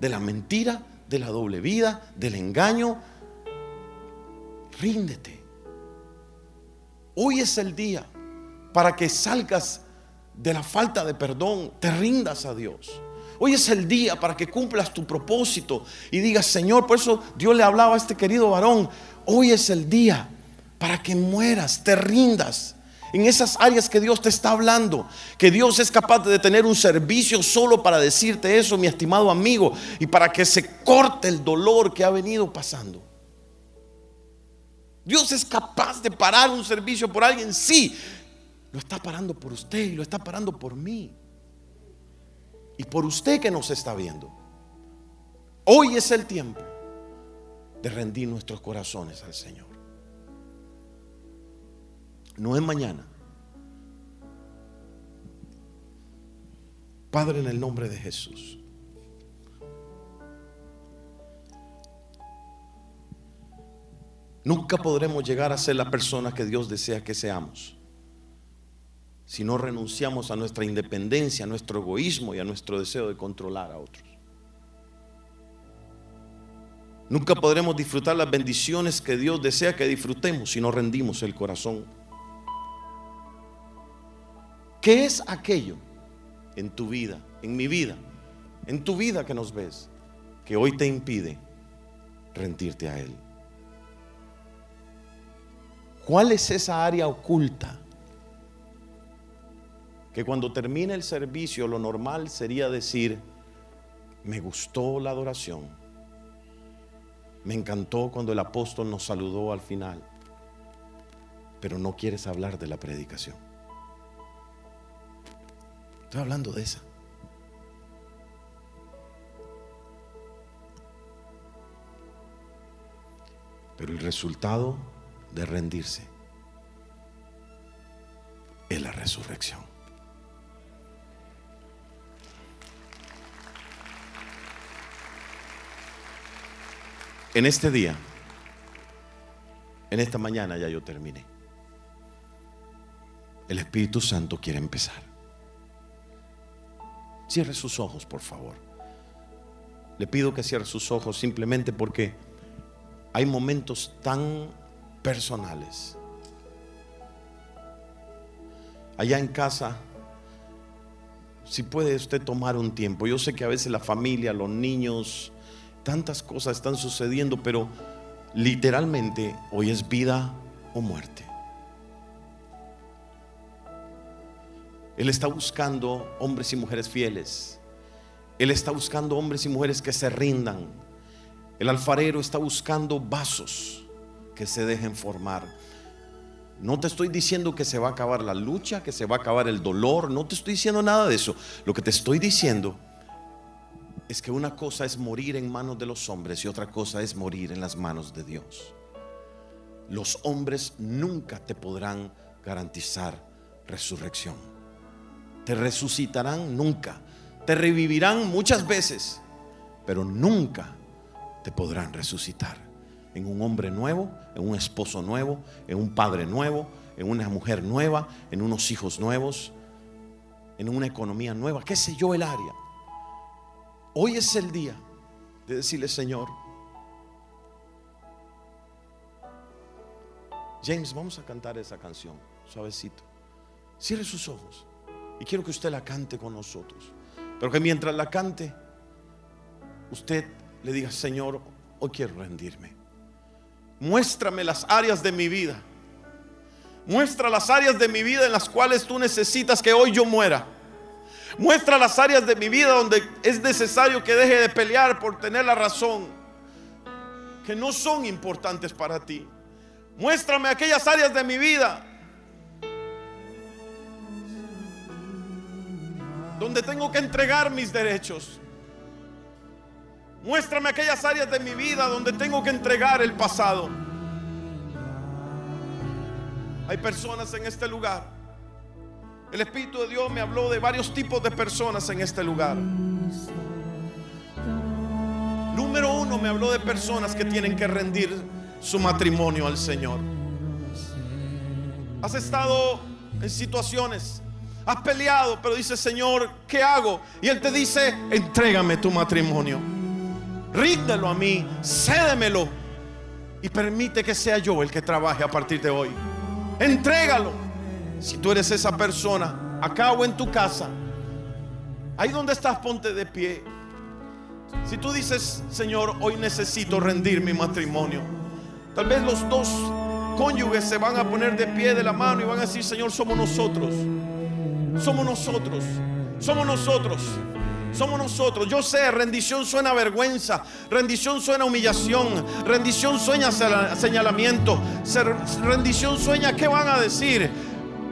de la mentira, de la doble vida, del engaño. Ríndete. Hoy es el día para que salgas de la falta de perdón, te rindas a Dios. Hoy es el día para que cumplas tu propósito y digas, Señor, por eso Dios le hablaba a este querido varón, hoy es el día para que mueras, te rindas en esas áreas que Dios te está hablando, que Dios es capaz de tener un servicio solo para decirte eso, mi estimado amigo, y para que se corte el dolor que ha venido pasando. Dios es capaz de parar un servicio por alguien, sí, lo está parando por usted y lo está parando por mí. Y por usted que nos está viendo. Hoy es el tiempo de rendir nuestros corazones al Señor. No es mañana. Padre, en el nombre de Jesús. Nunca podremos llegar a ser la persona que Dios desea que seamos si no renunciamos a nuestra independencia, a nuestro egoísmo y a nuestro deseo de controlar a otros. Nunca podremos disfrutar las bendiciones que Dios desea que disfrutemos si no rendimos el corazón. ¿Qué es aquello en tu vida, en mi vida, en tu vida que nos ves, que hoy te impide rendirte a Él? ¿Cuál es esa área oculta? Que cuando termine el servicio lo normal sería decir, me gustó la adoración, me encantó cuando el apóstol nos saludó al final, pero no quieres hablar de la predicación. Estoy hablando de esa. Pero el resultado de rendirse es la resurrección. En este día, en esta mañana ya yo terminé. El Espíritu Santo quiere empezar. Cierre sus ojos, por favor. Le pido que cierre sus ojos simplemente porque hay momentos tan personales. Allá en casa, si puede usted tomar un tiempo. Yo sé que a veces la familia, los niños, tantas cosas están sucediendo, pero literalmente hoy es vida o muerte. Él está buscando hombres y mujeres fieles. Él está buscando hombres y mujeres que se rindan, el alfarero está buscando vasos que se dejen formar. No te estoy diciendo que se va a acabar la lucha, que se va a acabar el dolor, no te estoy diciendo nada de eso. Lo que te estoy diciendo es que una cosa es morir en manos de los hombres y otra cosa es morir en las manos de Dios. Los hombres nunca te podrán garantizar resurrección. Te resucitarán nunca. Te revivirán muchas veces, pero nunca te podrán resucitar en un hombre nuevo, en un esposo nuevo, en un padre nuevo, en una mujer nueva, en unos hijos nuevos, en una economía nueva, qué sé yo el área. Hoy es el día de decirle, Señor, James, vamos a cantar esa canción, suavecito. Cierre sus ojos y quiero que usted la cante con nosotros. Pero que mientras la cante, usted le diga, Señor, hoy quiero rendirme. Muéstrame las áreas de mi vida. Muestra las áreas de mi vida en las cuales tú necesitas que hoy yo muera. Muestra las áreas de mi vida donde es necesario que deje de pelear por tener la razón, que no son importantes para ti. Muéstrame aquellas áreas de mi vida donde tengo que entregar mis derechos. Muéstrame aquellas áreas de mi vida donde tengo que entregar el pasado. Hay personas en este lugar. El Espíritu de Dios me habló de varios tipos de personas en este lugar. Número uno, me habló de personas que tienen que rendir su matrimonio al Señor. Has estado en situaciones, has peleado, pero dice Señor, ¿qué hago? Y Él te dice, entrégame tu matrimonio ríndelo a mí, cédemelo y permite que sea yo el que trabaje a partir de hoy. Entrégalo. Si tú eres esa persona, acá o en tu casa, Ahí donde estás, ponte de pie. Si tú dices, Señor, hoy necesito rendir mi matrimonio. Tal vez los dos cónyuges se van a poner de pie de la mano y van a decir, Señor, somos nosotros. Somos nosotros. Somos nosotros. Somos nosotros. Yo sé, rendición suena vergüenza, rendición suena humillación, rendición sueña señalamiento, rendición sueña qué van a decir.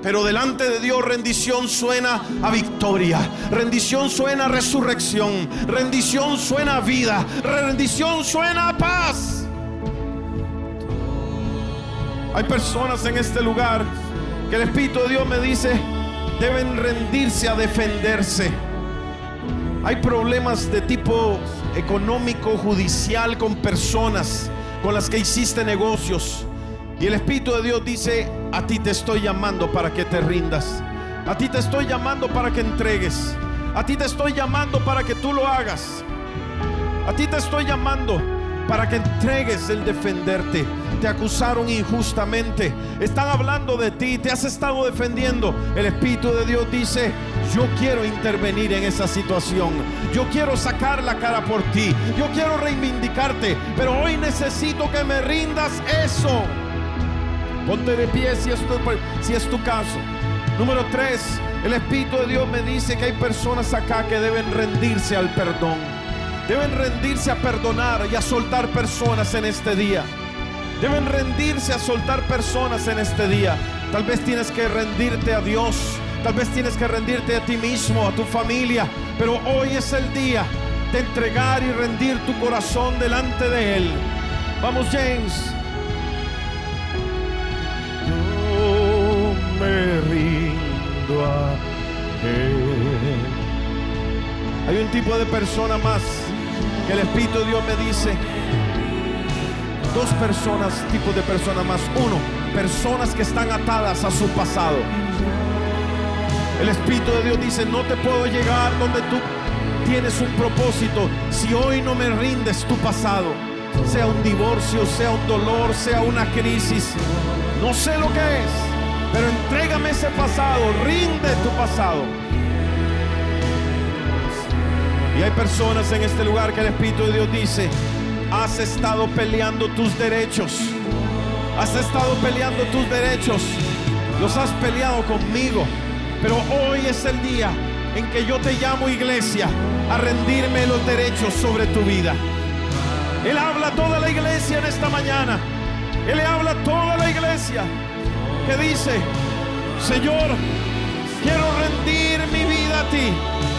Pero delante de Dios rendición suena a victoria, rendición suena a resurrección, rendición suena a vida, rendición suena a paz. Hay personas en este lugar que el Espíritu de Dios me dice deben rendirse a defenderse. Hay problemas de tipo económico, judicial con personas con las que hiciste negocios. Y el Espíritu de Dios dice, a ti te estoy llamando para que te rindas. A ti te estoy llamando para que entregues. A ti te estoy llamando para que tú lo hagas. A ti te estoy llamando para que entregues el defenderte. Te acusaron injustamente. Están hablando de ti. Te has estado defendiendo. El Espíritu de Dios dice, yo quiero intervenir en esa situación. Yo quiero sacar la cara por ti. Yo quiero reivindicarte. Pero hoy necesito que me rindas eso. Ponte de pie si es tu, si es tu caso. Número tres, el Espíritu de Dios me dice que hay personas acá que deben rendirse al perdón. Deben rendirse a perdonar y a soltar personas en este día. Deben rendirse a soltar personas en este día. Tal vez tienes que rendirte a Dios. Tal vez tienes que rendirte a ti mismo, a tu familia. Pero hoy es el día de entregar y rendir tu corazón delante de Él. Vamos James. me rindo a Él. Hay un tipo de persona más que el Espíritu de Dios me dice. Dos personas, tipos de personas más. Uno, personas que están atadas a su pasado. El Espíritu de Dios dice, no te puedo llegar donde tú tienes un propósito si hoy no me rindes tu pasado. Sea un divorcio, sea un dolor, sea una crisis. No sé lo que es. Pero entrégame ese pasado, rinde tu pasado. Y hay personas en este lugar que el Espíritu de Dios dice, has estado peleando tus derechos. Has estado peleando tus derechos. Los has peleado conmigo. Pero hoy es el día en que yo te llamo iglesia a rendirme los derechos sobre tu vida. Él habla a toda la iglesia en esta mañana. Él le habla a toda la iglesia que dice, Señor, quiero rendir mi vida a ti.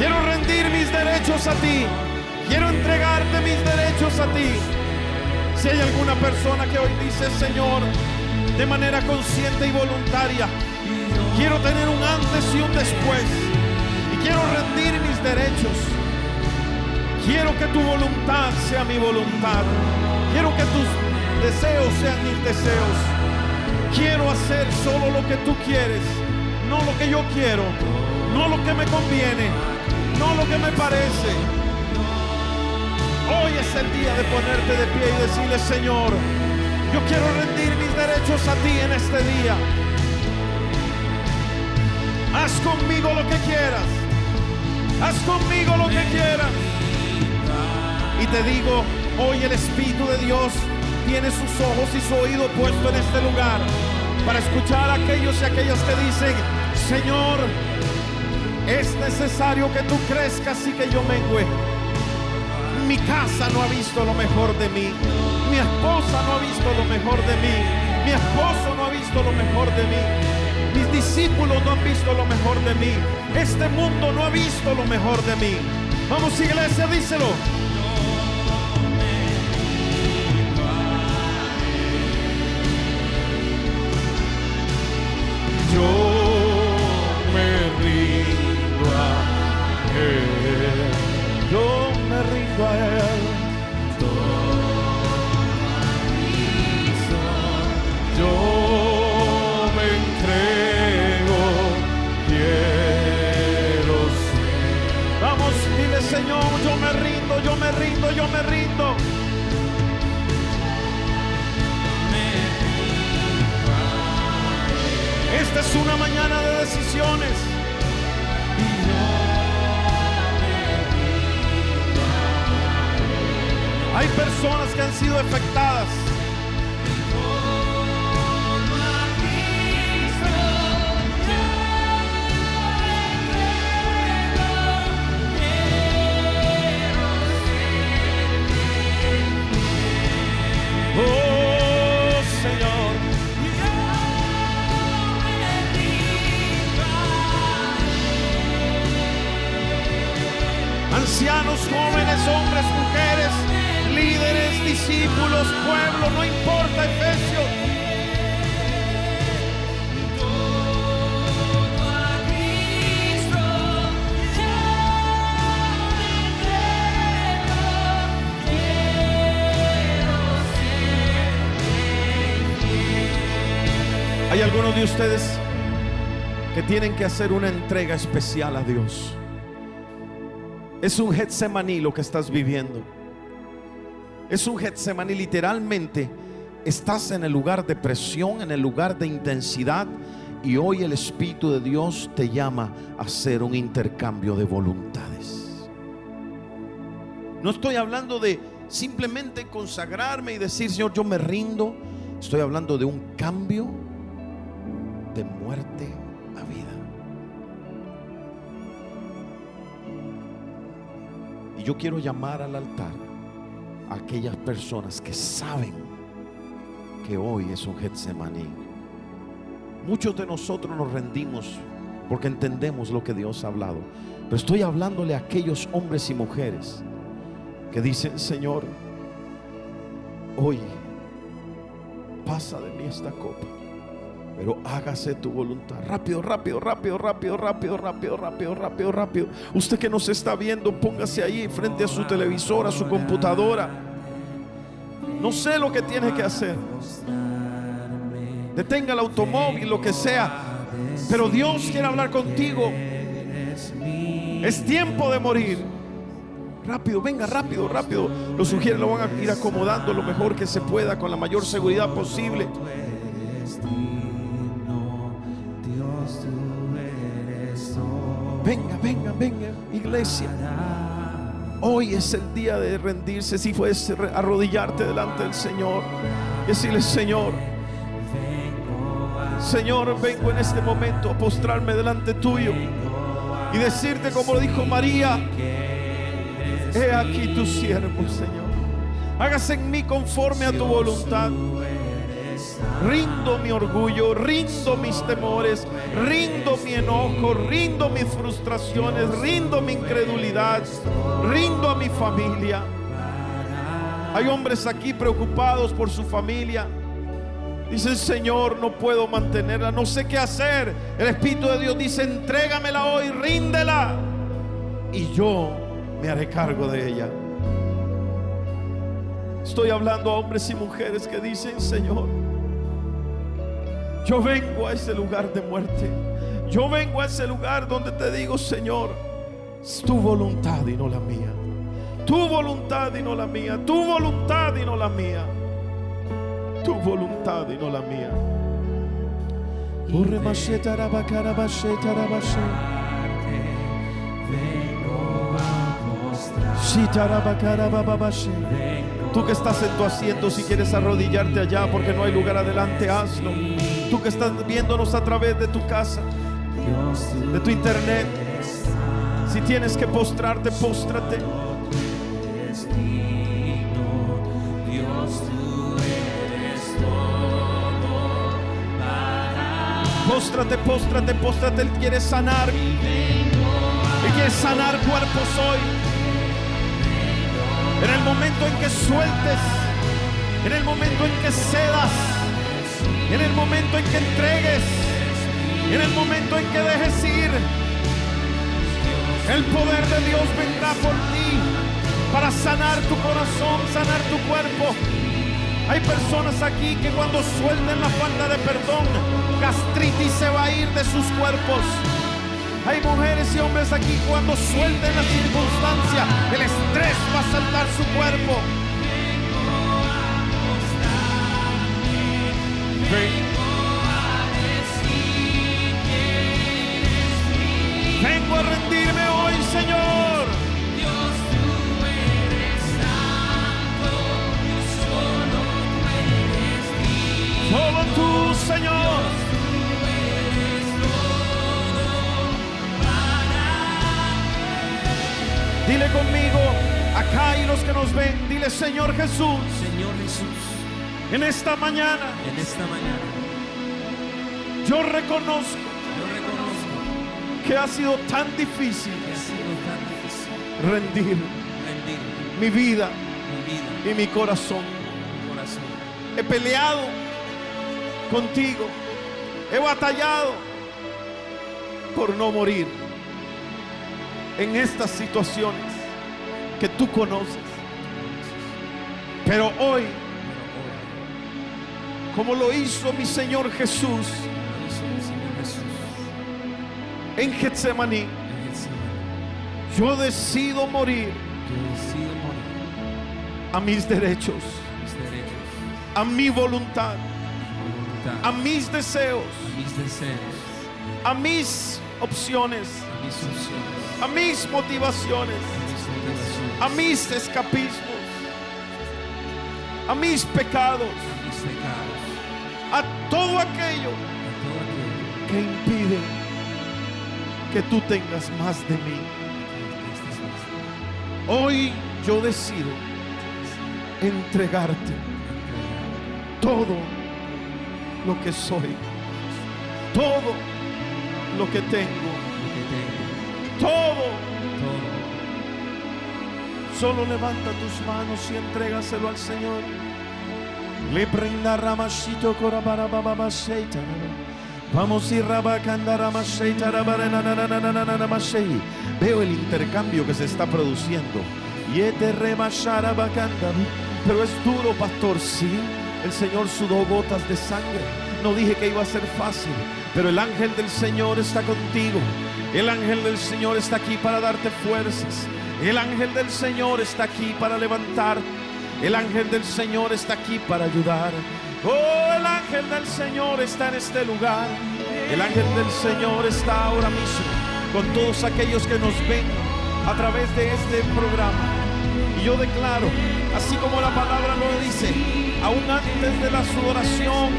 Quiero rendir mis derechos a ti. Quiero entregarte mis derechos a ti. Si hay alguna persona que hoy dice, Señor, de manera consciente y voluntaria, quiero tener un antes y un después. Y quiero rendir mis derechos. Quiero que tu voluntad sea mi voluntad. Quiero que tus deseos sean mis deseos. Quiero hacer solo lo que tú quieres, no lo que yo quiero, no lo que me conviene, no lo que me parece. Hoy es el día de ponerte de pie y decirle, Señor, yo quiero rendir mis derechos a ti en este día. Haz conmigo lo que quieras. Haz conmigo lo que quieras. Y te digo, hoy el Espíritu de Dios tiene sus ojos y su oído puesto en este lugar para escuchar a aquellos y aquellas que dicen, Señor, es necesario que tú crezcas y que yo mengüe. Mi casa no ha visto lo mejor de mí. Mi esposa no ha visto lo mejor de mí. Mi esposo no ha visto lo mejor de mí. Mis discípulos no han visto lo mejor de mí. Este mundo no ha visto lo mejor de mí. Vamos iglesia, díselo. Yo me rindo a Él. Yo me entrego, quiero. Vamos, Señor, yo me rindo, yo me rindo, yo me rindo. Esta es una mañana de decisiones. Personas que han sido afectadas. Ustedes que tienen que hacer una entrega especial a Dios. Es un Getsemaní lo que estás viviendo. Es un Getsemaní literalmente. Estás en el lugar de presión, en el lugar de intensidad. Y hoy el Espíritu de Dios te llama a hacer un intercambio de voluntades. No estoy hablando de simplemente consagrarme y decir, Señor, yo me rindo. Estoy hablando de un cambio de muerte a vida. Y yo quiero llamar al altar a aquellas personas que saben que hoy es un Getsemaní. Muchos de nosotros nos rendimos porque entendemos lo que Dios ha hablado. Pero estoy hablándole a aquellos hombres y mujeres que dicen, Señor, hoy pasa de mí esta copa pero hágase tu voluntad. Rápido, rápido, rápido, rápido, rápido, rápido, rápido, rápido, rápido. Usted que nos está viendo, póngase ahí frente a su televisor, a su computadora. No sé lo que tiene que hacer. Detenga el automóvil, lo que sea. Pero Dios quiere hablar contigo. Es tiempo de morir. Rápido, venga, rápido, rápido. Lo sugiere, lo van a ir acomodando lo mejor que se pueda con la mayor seguridad posible. Venga, venga, venga, iglesia. Hoy es el día de rendirse. Si fuese arrodillarte delante del Señor, decirle, Señor, Señor, vengo en este momento a postrarme delante tuyo y decirte como dijo María, he aquí tu siervo, Señor. Hágase en mí conforme a tu voluntad. Rindo mi orgullo, rindo mis temores, rindo mi enojo, rindo mis frustraciones, rindo mi incredulidad, rindo a mi familia. Hay hombres aquí preocupados por su familia. Dicen, Señor, no puedo mantenerla, no sé qué hacer. El Espíritu de Dios dice, entrégamela hoy, ríndela. Y yo me haré cargo de ella. Estoy hablando a hombres y mujeres que dicen, Señor, yo vengo a ese lugar de muerte. Yo vengo a ese lugar donde te digo, Señor, es tu voluntad y no la mía. Tu voluntad y no la mía. Tu voluntad y no la mía. Tu voluntad y no la mía. Tú que estás en tu asiento, si quieres arrodillarte allá porque no hay lugar adelante, hazlo. Tú que estás viéndonos a través de tu casa, de tu internet, si tienes que postrarte, póstrate. Póstrate, póstrate, póstrate. Él quiere sanar. Él quiere sanar cuerpos hoy. En el momento en que sueltes, en el momento en que cedas, en el momento en que entregues, en el momento en que dejes ir, el poder de Dios vendrá por ti para sanar tu corazón, sanar tu cuerpo. Hay personas aquí que cuando suelten la falta de perdón, gastritis se va a ir de sus cuerpos. Hay mujeres y hombres aquí cuando suelten la circunstancia, el estrés va a saltar su cuerpo. Vengo a Vengo a rendirme hoy, Señor.
Dios, tú eres santo, tú solo tú eres Solo tú, Señor.
Dile conmigo, acá y los que nos ven, dile Señor Jesús,
Señor Jesús,
en esta mañana
en esta mañana
yo reconozco
yo reconozco
que ha sido tan difícil
que ha sido tan difícil
rendir
rendir
mi vida
mi vida,
y mi corazón.
mi corazón.
He peleado contigo, he batallado por no morir en estas situaciones que tú conoces. Pero hoy, como lo hizo mi Señor Jesús en Getsemaní, yo decido morir a mis derechos, a mi voluntad, a mis deseos,
a mis
opciones,
a mis
motivaciones,
a mis
escapismos, a mis pecados,
a
todo aquello que impide que tú tengas más de mí. Hoy yo decido entregarte todo lo que soy, todo Lo que tengo, todo. Solo levanta tus manos y entrégaselo al Señor. Le prenda ramashito korabara baba sheita. Vamos y rabacanda ramasheita rabarananananananamashei. Veo el intercambio que se está produciendo. Y este remashara bacanda. Pero es duro, pastor, sí. El Señor sudó gotas de sangre. No dije que iba a ser fácil, pero el ángel del Señor está contigo. El ángel del Señor está aquí para darte fuerzas. El ángel del Señor está aquí para levantar. El ángel del Señor está aquí para ayudar. Oh, el ángel del Señor está en este lugar. El ángel del Señor está ahora mismo con todos aquellos que nos ven a través de este programa. Y yo declaro, así como la palabra lo dice, aún antes de la sudoración,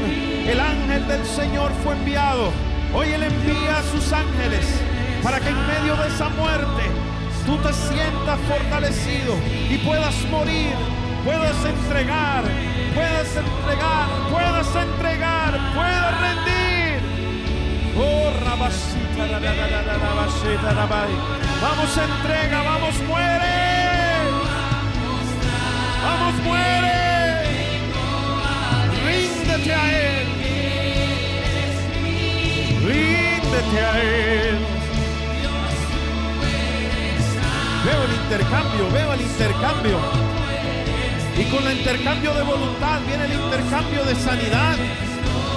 el ángel del Señor fue enviado. Hoy Él envía a sus ángeles para que en medio de esa muerte tú te sientas fortalecido y puedas morir, puedas entregar, puedas entregar, puedas entregar, puedas rendir. Oh, rabashita, la, la. Vamos, entrega, vamos, muere. Vamos, muere. Ríndete a Él. Ríndete a Él. Veo el intercambio, veo el intercambio. Y con el intercambio de voluntad viene el intercambio de sanidad.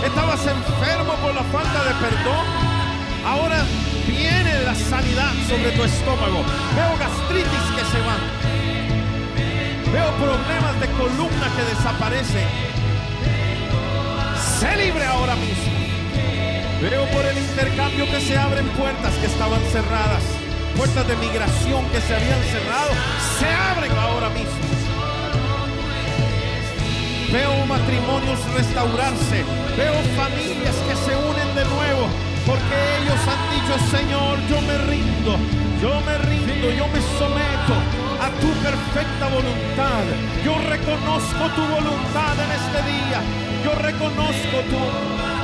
Estabas enfermo por la falta de perdón. Ahora viene la sanidad sobre tu estómago. Veo gastritis que se van. Veo problemas de columna que desaparecen. Sé libre ahora mismo. Veo por el intercambio que se abren puertas que estaban cerradas. Puertas de migración que se habían cerrado. Se abren ahora mismo. Veo matrimonios restaurarse. Veo familias que se unen de nuevo. Porque ellos han dicho, Señor, yo me rindo. Yo me rindo, yo me someto a tu perfecta voluntad. Yo reconozco tu voluntad en este día. Yo reconozco tu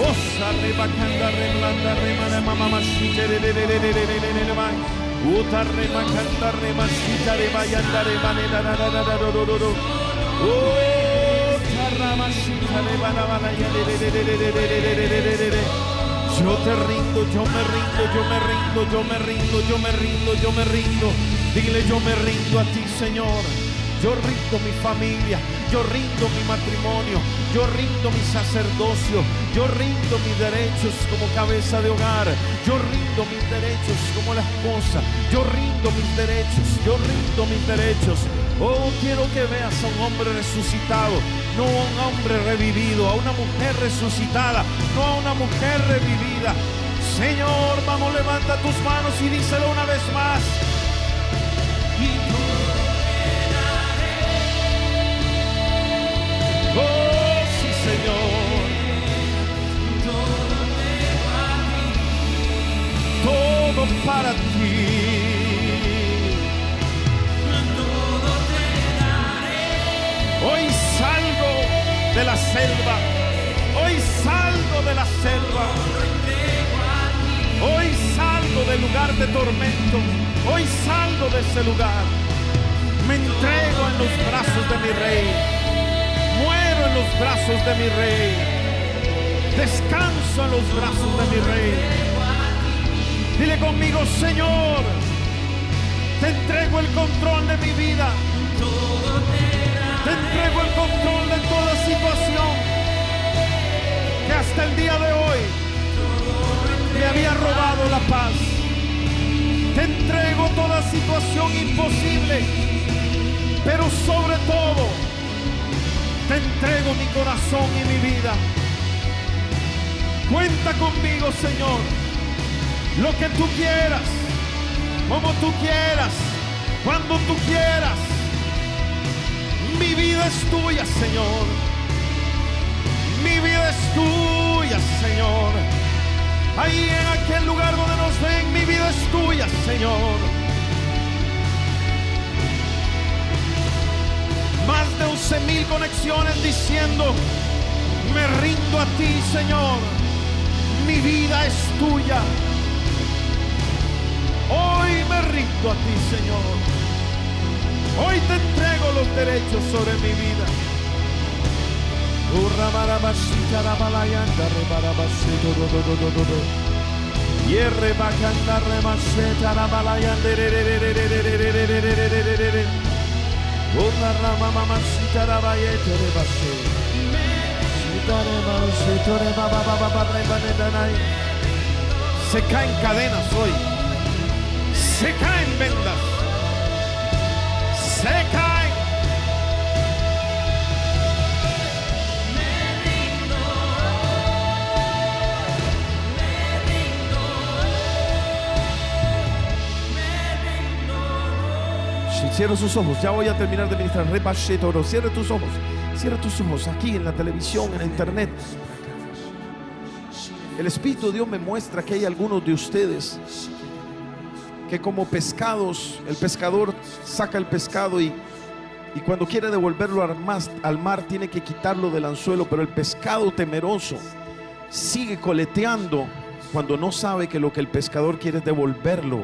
Osa rebacanda reblanda remana mama masita re re re re re re re re re re mai. Uta remacanda remasita rebayanda remane da. Oh. Yo te rindo, yo me rindo, yo me rindo, yo me rindo, yo me rindo, yo me rindo. Dile, yo me rindo a ti, Señor. Yo rindo mi familia, yo rindo mi matrimonio, yo rindo mi sacerdocio, yo rindo mis derechos como cabeza de hogar, yo rindo mis derechos como la esposa, yo rindo mis derechos, yo rindo mis derechos. Oh, quiero que veas a un hombre resucitado, no a un hombre revivido, a una mujer resucitada, no a una mujer revivida. Señor, vamos, levanta tus manos y díselo una vez más. todo para ti. Todo te daré. Hoy salgo de la selva. Hoy salgo de la selva. Hoy salgo del lugar de tormento. Hoy salgo de ese lugar. Me entrego en los brazos de mi rey. Muero en los brazos de mi rey. Descanso en los brazos de mi rey. Dile conmigo, Señor, te entrego el control de mi vida. Te entrego el control de toda situación que hasta el día de hoy me había robado la paz. Te entrego toda situación imposible, pero sobre todo te entrego mi corazón y mi vida. Cuenta conmigo, Señor, lo que tú quieras, como tú quieras, cuando tú quieras. Mi vida es tuya, Señor. Mi vida es tuya, Señor. Ahí en aquel lugar donde nos ven, mi vida es tuya, Señor. Más de 11 mil conexiones diciendo, me rindo a ti, Señor. Mi vida es tuya. Hoy me rindo a ti, Señor. Hoy te entrego los derechos sobre mi vida. Se caen cadenas hoy. Se caen vendas. Se caen. Sí, Cierra sus ojos, ya voy a terminar de ministrar. Repasheto, oro. Cierra tus ojos, cierra tus ojos aquí en la televisión, en la internet. El Espíritu de Dios me muestra que hay algunos de ustedes que como pescados, el pescador saca el pescado y, y cuando quiere devolverlo al mar, al mar tiene que quitarlo del anzuelo, pero el pescado temeroso sigue coleteando cuando no sabe que lo que el pescador quiere es devolverlo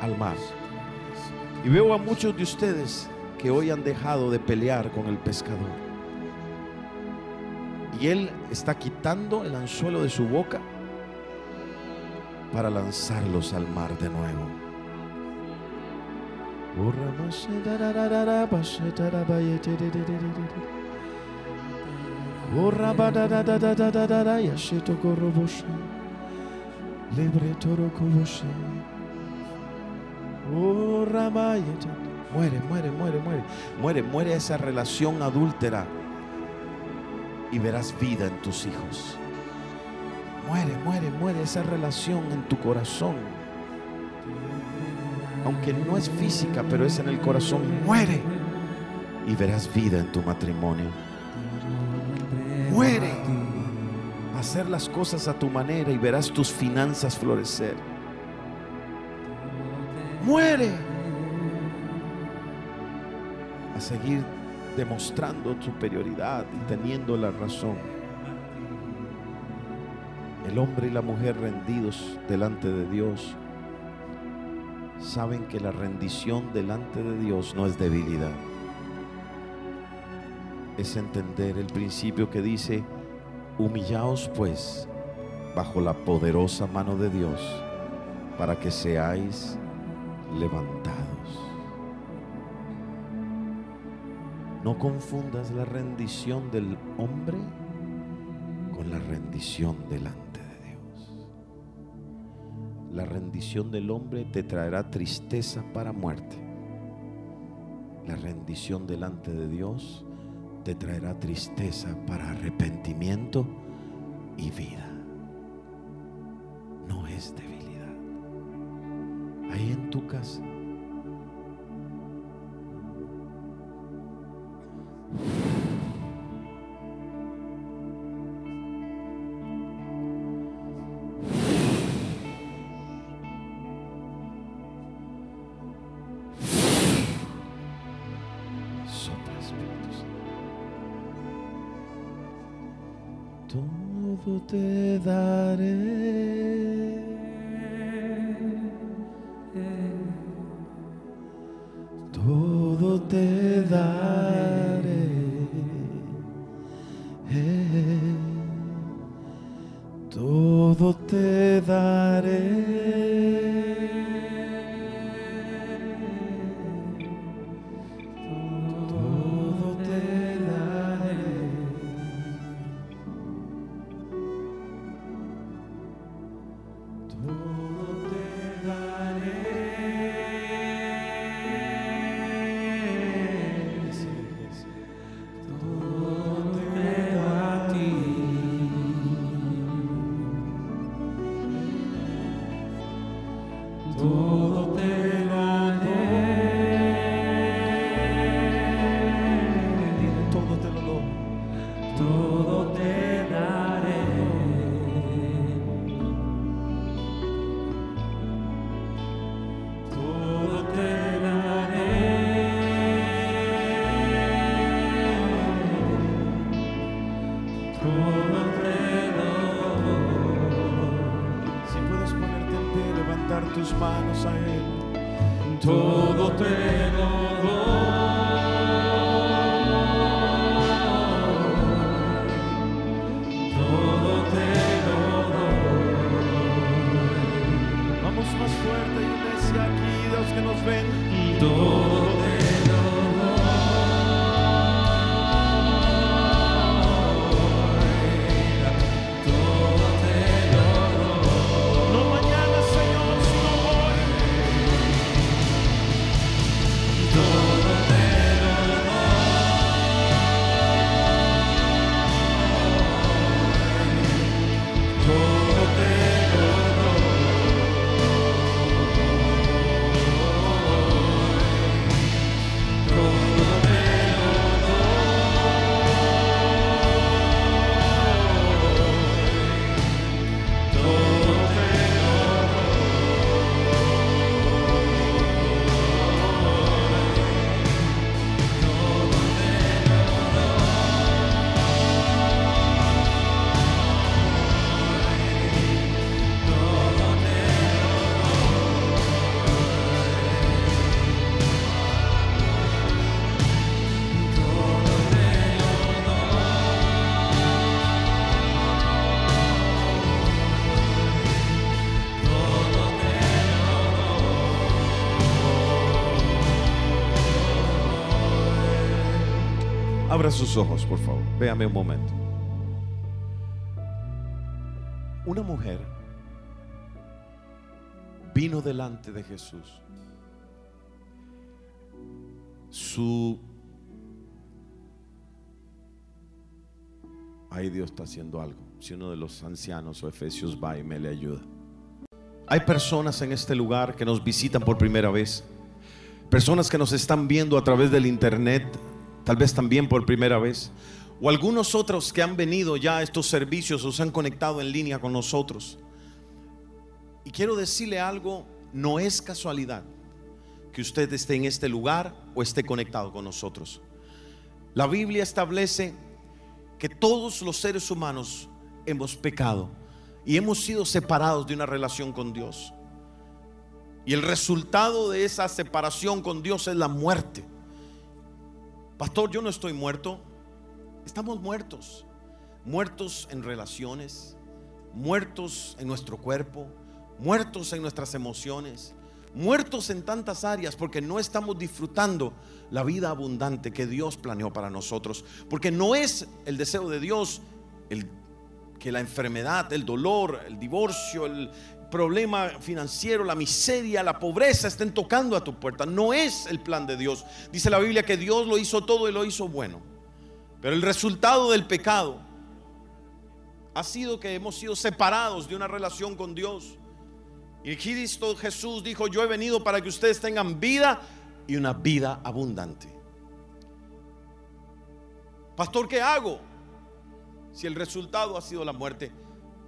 al mar. Y veo a muchos de ustedes que hoy han dejado de pelear con el pescador. Y él está quitando el anzuelo de su boca para lanzarlos al mar de nuevo. Muere, muere, muere, muere. Muere, muere esa relación adúltera. Y verás vida en tus hijos. Muere, muere, muere esa relación en tu corazón. Aunque no es física, pero es en el corazón. Muere. Y verás vida en tu matrimonio. Muere. Hacer las cosas a tu manera y verás tus finanzas florecer. Muere. A seguir demostrando superioridad y teniendo la razón. El hombre y la mujer rendidos delante de Dios saben que la rendición delante de Dios no es debilidad. Es entender el principio que dice, humillaos pues bajo la poderosa mano de Dios para que seáis levantados. No confundas la rendición del hombre con la rendición delante. La rendición del hombre te traerá tristeza para muerte. La rendición delante de Dios te traerá tristeza para arrepentimiento y vida. No es debilidad. Ahí en tu casa. Sus ojos, por favor. Véame un momento. Una mujer vino delante de Jesús. Su... Ahí Dios está haciendo algo. Si uno de los ancianos o efesios va y me le ayuda. Hay personas en este lugar que nos visitan por primera vez. Personas que nos están viendo a través del internet, tal vez también por primera vez. O algunos otros que han venido ya a estos servicios o se han conectado en línea con nosotros. Y quiero decirle algo, no es casualidad que usted esté en este lugar o esté conectado con nosotros. La Biblia establece que todos los seres humanos hemos pecado y hemos sido separados de una relación con Dios. Y el resultado de esa separación con Dios es la muerte. Pastor, yo no estoy muerto. Estamos muertos. Muertos en relaciones, muertos en nuestro cuerpo, muertos en nuestras emociones, muertos en tantas áreas porque no estamos disfrutando la vida abundante que Dios planeó para nosotros. Porque no es el deseo de Dios el, que la enfermedad, el dolor, el divorcio, el problema financiero, la miseria, la pobreza estén tocando a tu puerta. No es el plan de Dios. Dice la Biblia que Dios lo hizo todo y lo hizo bueno. Pero el resultado del pecado ha sido que hemos sido separados de una relación con Dios. Y Cristo Jesús dijo, yo he venido para que ustedes tengan vida y una vida abundante. Pastor, ¿qué hago? Si el resultado ha sido la muerte,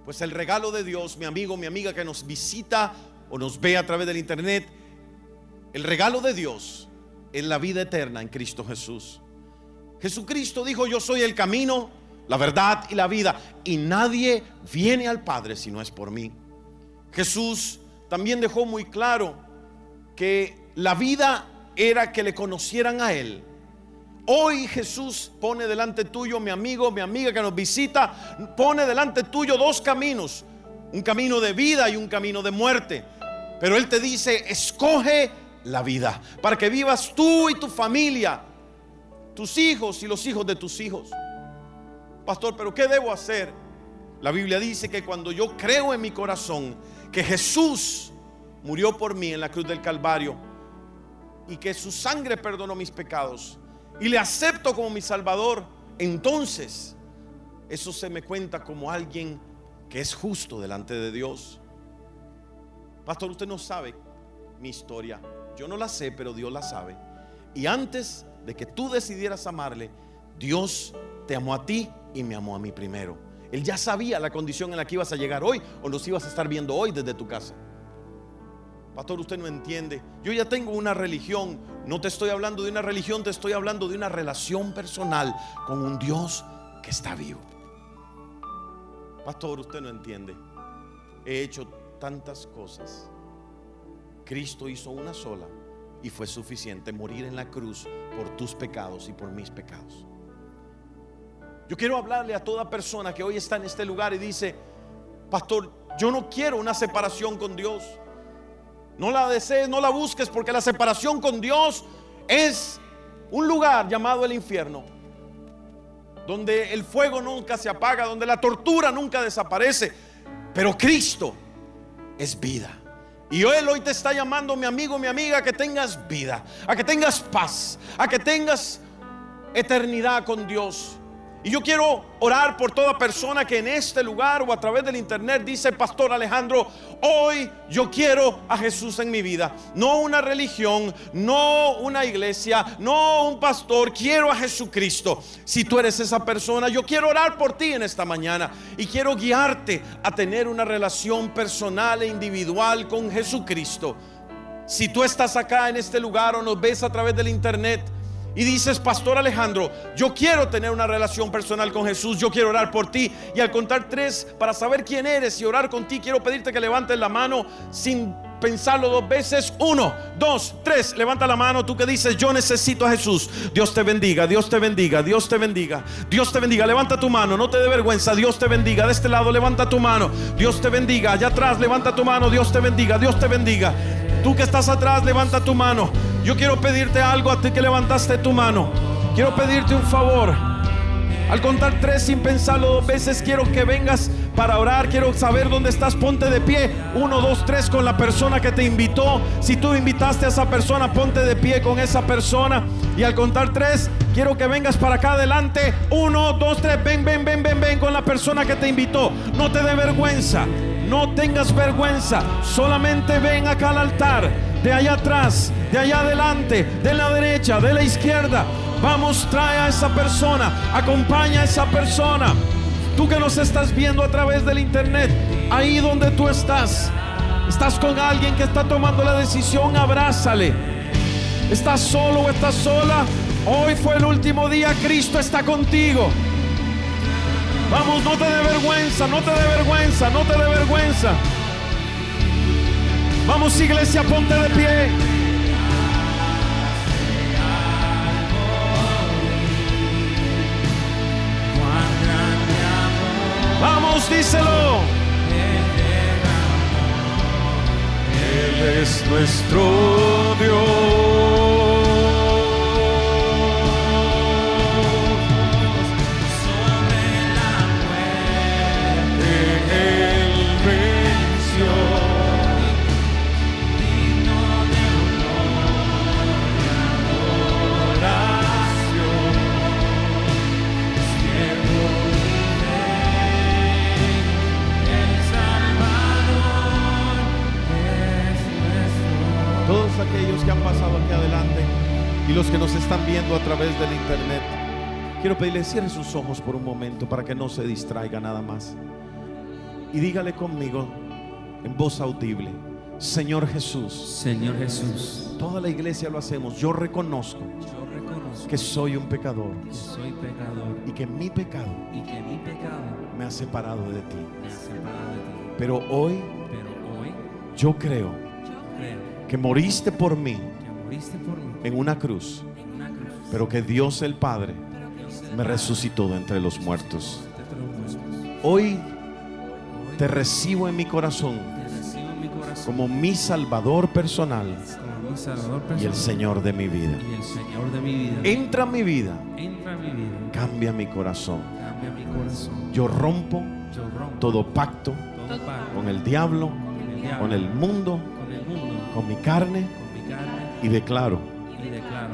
pues el regalo de Dios, mi amigo, mi amiga que nos visita o nos ve a través del internet, el regalo de Dios es la vida eterna en Cristo Jesús. Jesucristo dijo, yo soy el camino, la verdad y la vida. Y nadie viene al Padre si no es por mí. Jesús también dejó muy claro que la vida era que le conocieran a Él. Hoy Jesús pone delante tuyo, mi amigo, mi amiga que nos visita, pone delante tuyo dos caminos, un camino de vida y un camino de muerte. Pero Él te dice, escoge la vida para que vivas tú y tu familia, tus hijos y los hijos de tus hijos. Pastor, pero ¿qué debo hacer? La Biblia dice que cuando yo creo en mi corazón que Jesús murió por mí en la cruz del Calvario y que su sangre perdonó mis pecados y le acepto como mi Salvador, entonces eso se me cuenta como alguien que es justo delante de Dios. Pastor, usted no sabe mi historia. Yo no la sé, pero Dios la sabe. Y antes de que tú decidieras amarle, Dios te amó a ti y me amó a mí primero. Él ya sabía la condición en la que ibas a llegar hoy o nos ibas a estar viendo hoy desde tu casa. Pastor, usted no entiende. Yo ya tengo una religión. No te estoy hablando de una religión, te estoy hablando de una relación personal con un Dios que está vivo. Pastor, usted no entiende. He hecho tantas cosas. Cristo hizo una sola y fue suficiente morir en la cruz por tus pecados y por mis pecados. Yo quiero hablarle a toda persona que hoy está en este lugar y dice, pastor, yo no quiero una separación con Dios. No la desees, no la busques, porque la separación con Dios es un lugar llamado el infierno, donde el fuego nunca se apaga, donde la tortura nunca desaparece. Pero Cristo es vida. Y Él hoy te está llamando, mi amigo, mi amiga, a que tengas vida, a que tengas paz, a que tengas eternidad con Dios. Y yo quiero orar por toda persona que en este lugar o a través del internet dice, Pastor Alejandro, hoy yo quiero a Jesús en mi vida. No una religión, no una iglesia, no un pastor, quiero a Jesucristo. Si tú eres esa persona, yo quiero orar por ti en esta mañana y quiero guiarte a tener una relación personal e individual con Jesucristo. Si tú estás acá en este lugar o nos ves a través del internet, y dices, Pastor Alejandro, yo quiero tener una relación personal con Jesús, yo quiero orar por ti. Y al contar tres, para saber quién eres y orar con ti, quiero pedirte que levantes la mano sin pensarlo dos veces. Uno, dos, tres. Levanta la mano. Tú que dices, yo necesito a Jesús. Dios te bendiga, Dios te bendiga, Dios te bendiga. Dios te bendiga. Levanta tu mano. No te dé vergüenza. Dios te bendiga. De este lado, levanta tu mano. Dios te bendiga. Allá atrás, levanta tu mano. Dios te bendiga. Dios te bendiga. Tú que estás atrás, levanta tu mano. Yo quiero pedirte algo a ti que levantaste tu mano. Quiero pedirte un favor. Al contar tres sin pensarlo dos veces, quiero que vengas para orar. Quiero saber dónde estás. Ponte de pie. Uno, dos, tres con la persona que te invitó. Si tú invitaste a esa persona, ponte de pie con esa persona. Y al contar tres, quiero que vengas para acá adelante. Uno, dos, tres. Ven, ven, ven, ven, ven con la persona que te invitó. No te dé vergüenza. No tengas vergüenza. Solamente ven acá al altar. De allá atrás, de allá adelante, de la derecha, de la izquierda. Vamos, trae a esa persona. Acompaña a esa persona. Tú que nos estás viendo a través del internet, ahí donde tú estás, estás con alguien que está tomando la decisión, abrázale. ¿Estás solo o estás sola? Hoy fue el último día, Cristo está contigo. Vamos, no te dé vergüenza, no te dé vergüenza, no te dé vergüenza. Vamos, iglesia, ponte de pie. Vamos, díselo. Él es nuestro Dios. Los que nos están viendo a través del internet, quiero pedirle cierre sus ojos por un momento para que no se distraiga nada más. Y dígale conmigo en voz audible, Señor Jesús,
Señor Jesús,
toda la iglesia lo hacemos, yo reconozco
yo reconozco
reconozco
que soy un pecador
que soy pecador
y que mi pecado
y que mi pecado
me ha separado de ti.
me ha separado de ti.
Pero hoy
Pero hoy
yo creo
creo
que moriste por mí
que moriste por mí
en una cruz, pero que Dios el Padre me resucitó de entre los muertos. Hoy te recibo en mi corazón como mi Salvador personal y el Señor de mi vida. Entra en mi vida, cambia mi corazón. Yo rompo todo pacto con el diablo,
con el
mundo,
con
mi carne y declaro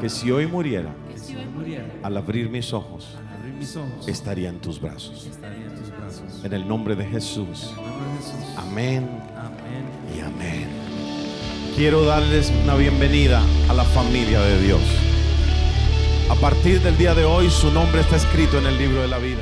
que si hoy muriera,
que si hoy muriera,
al abrir mis ojos,
al abrir mis ojos,
estaría en tus brazos.
en tus brazos.
En el nombre de Jesús.
En el nombre de Jesús.
Amén
Amén.
y amén. Quiero darles una bienvenida a la familia de Dios. A partir del día de hoy su nombre está escrito en el libro de la vida.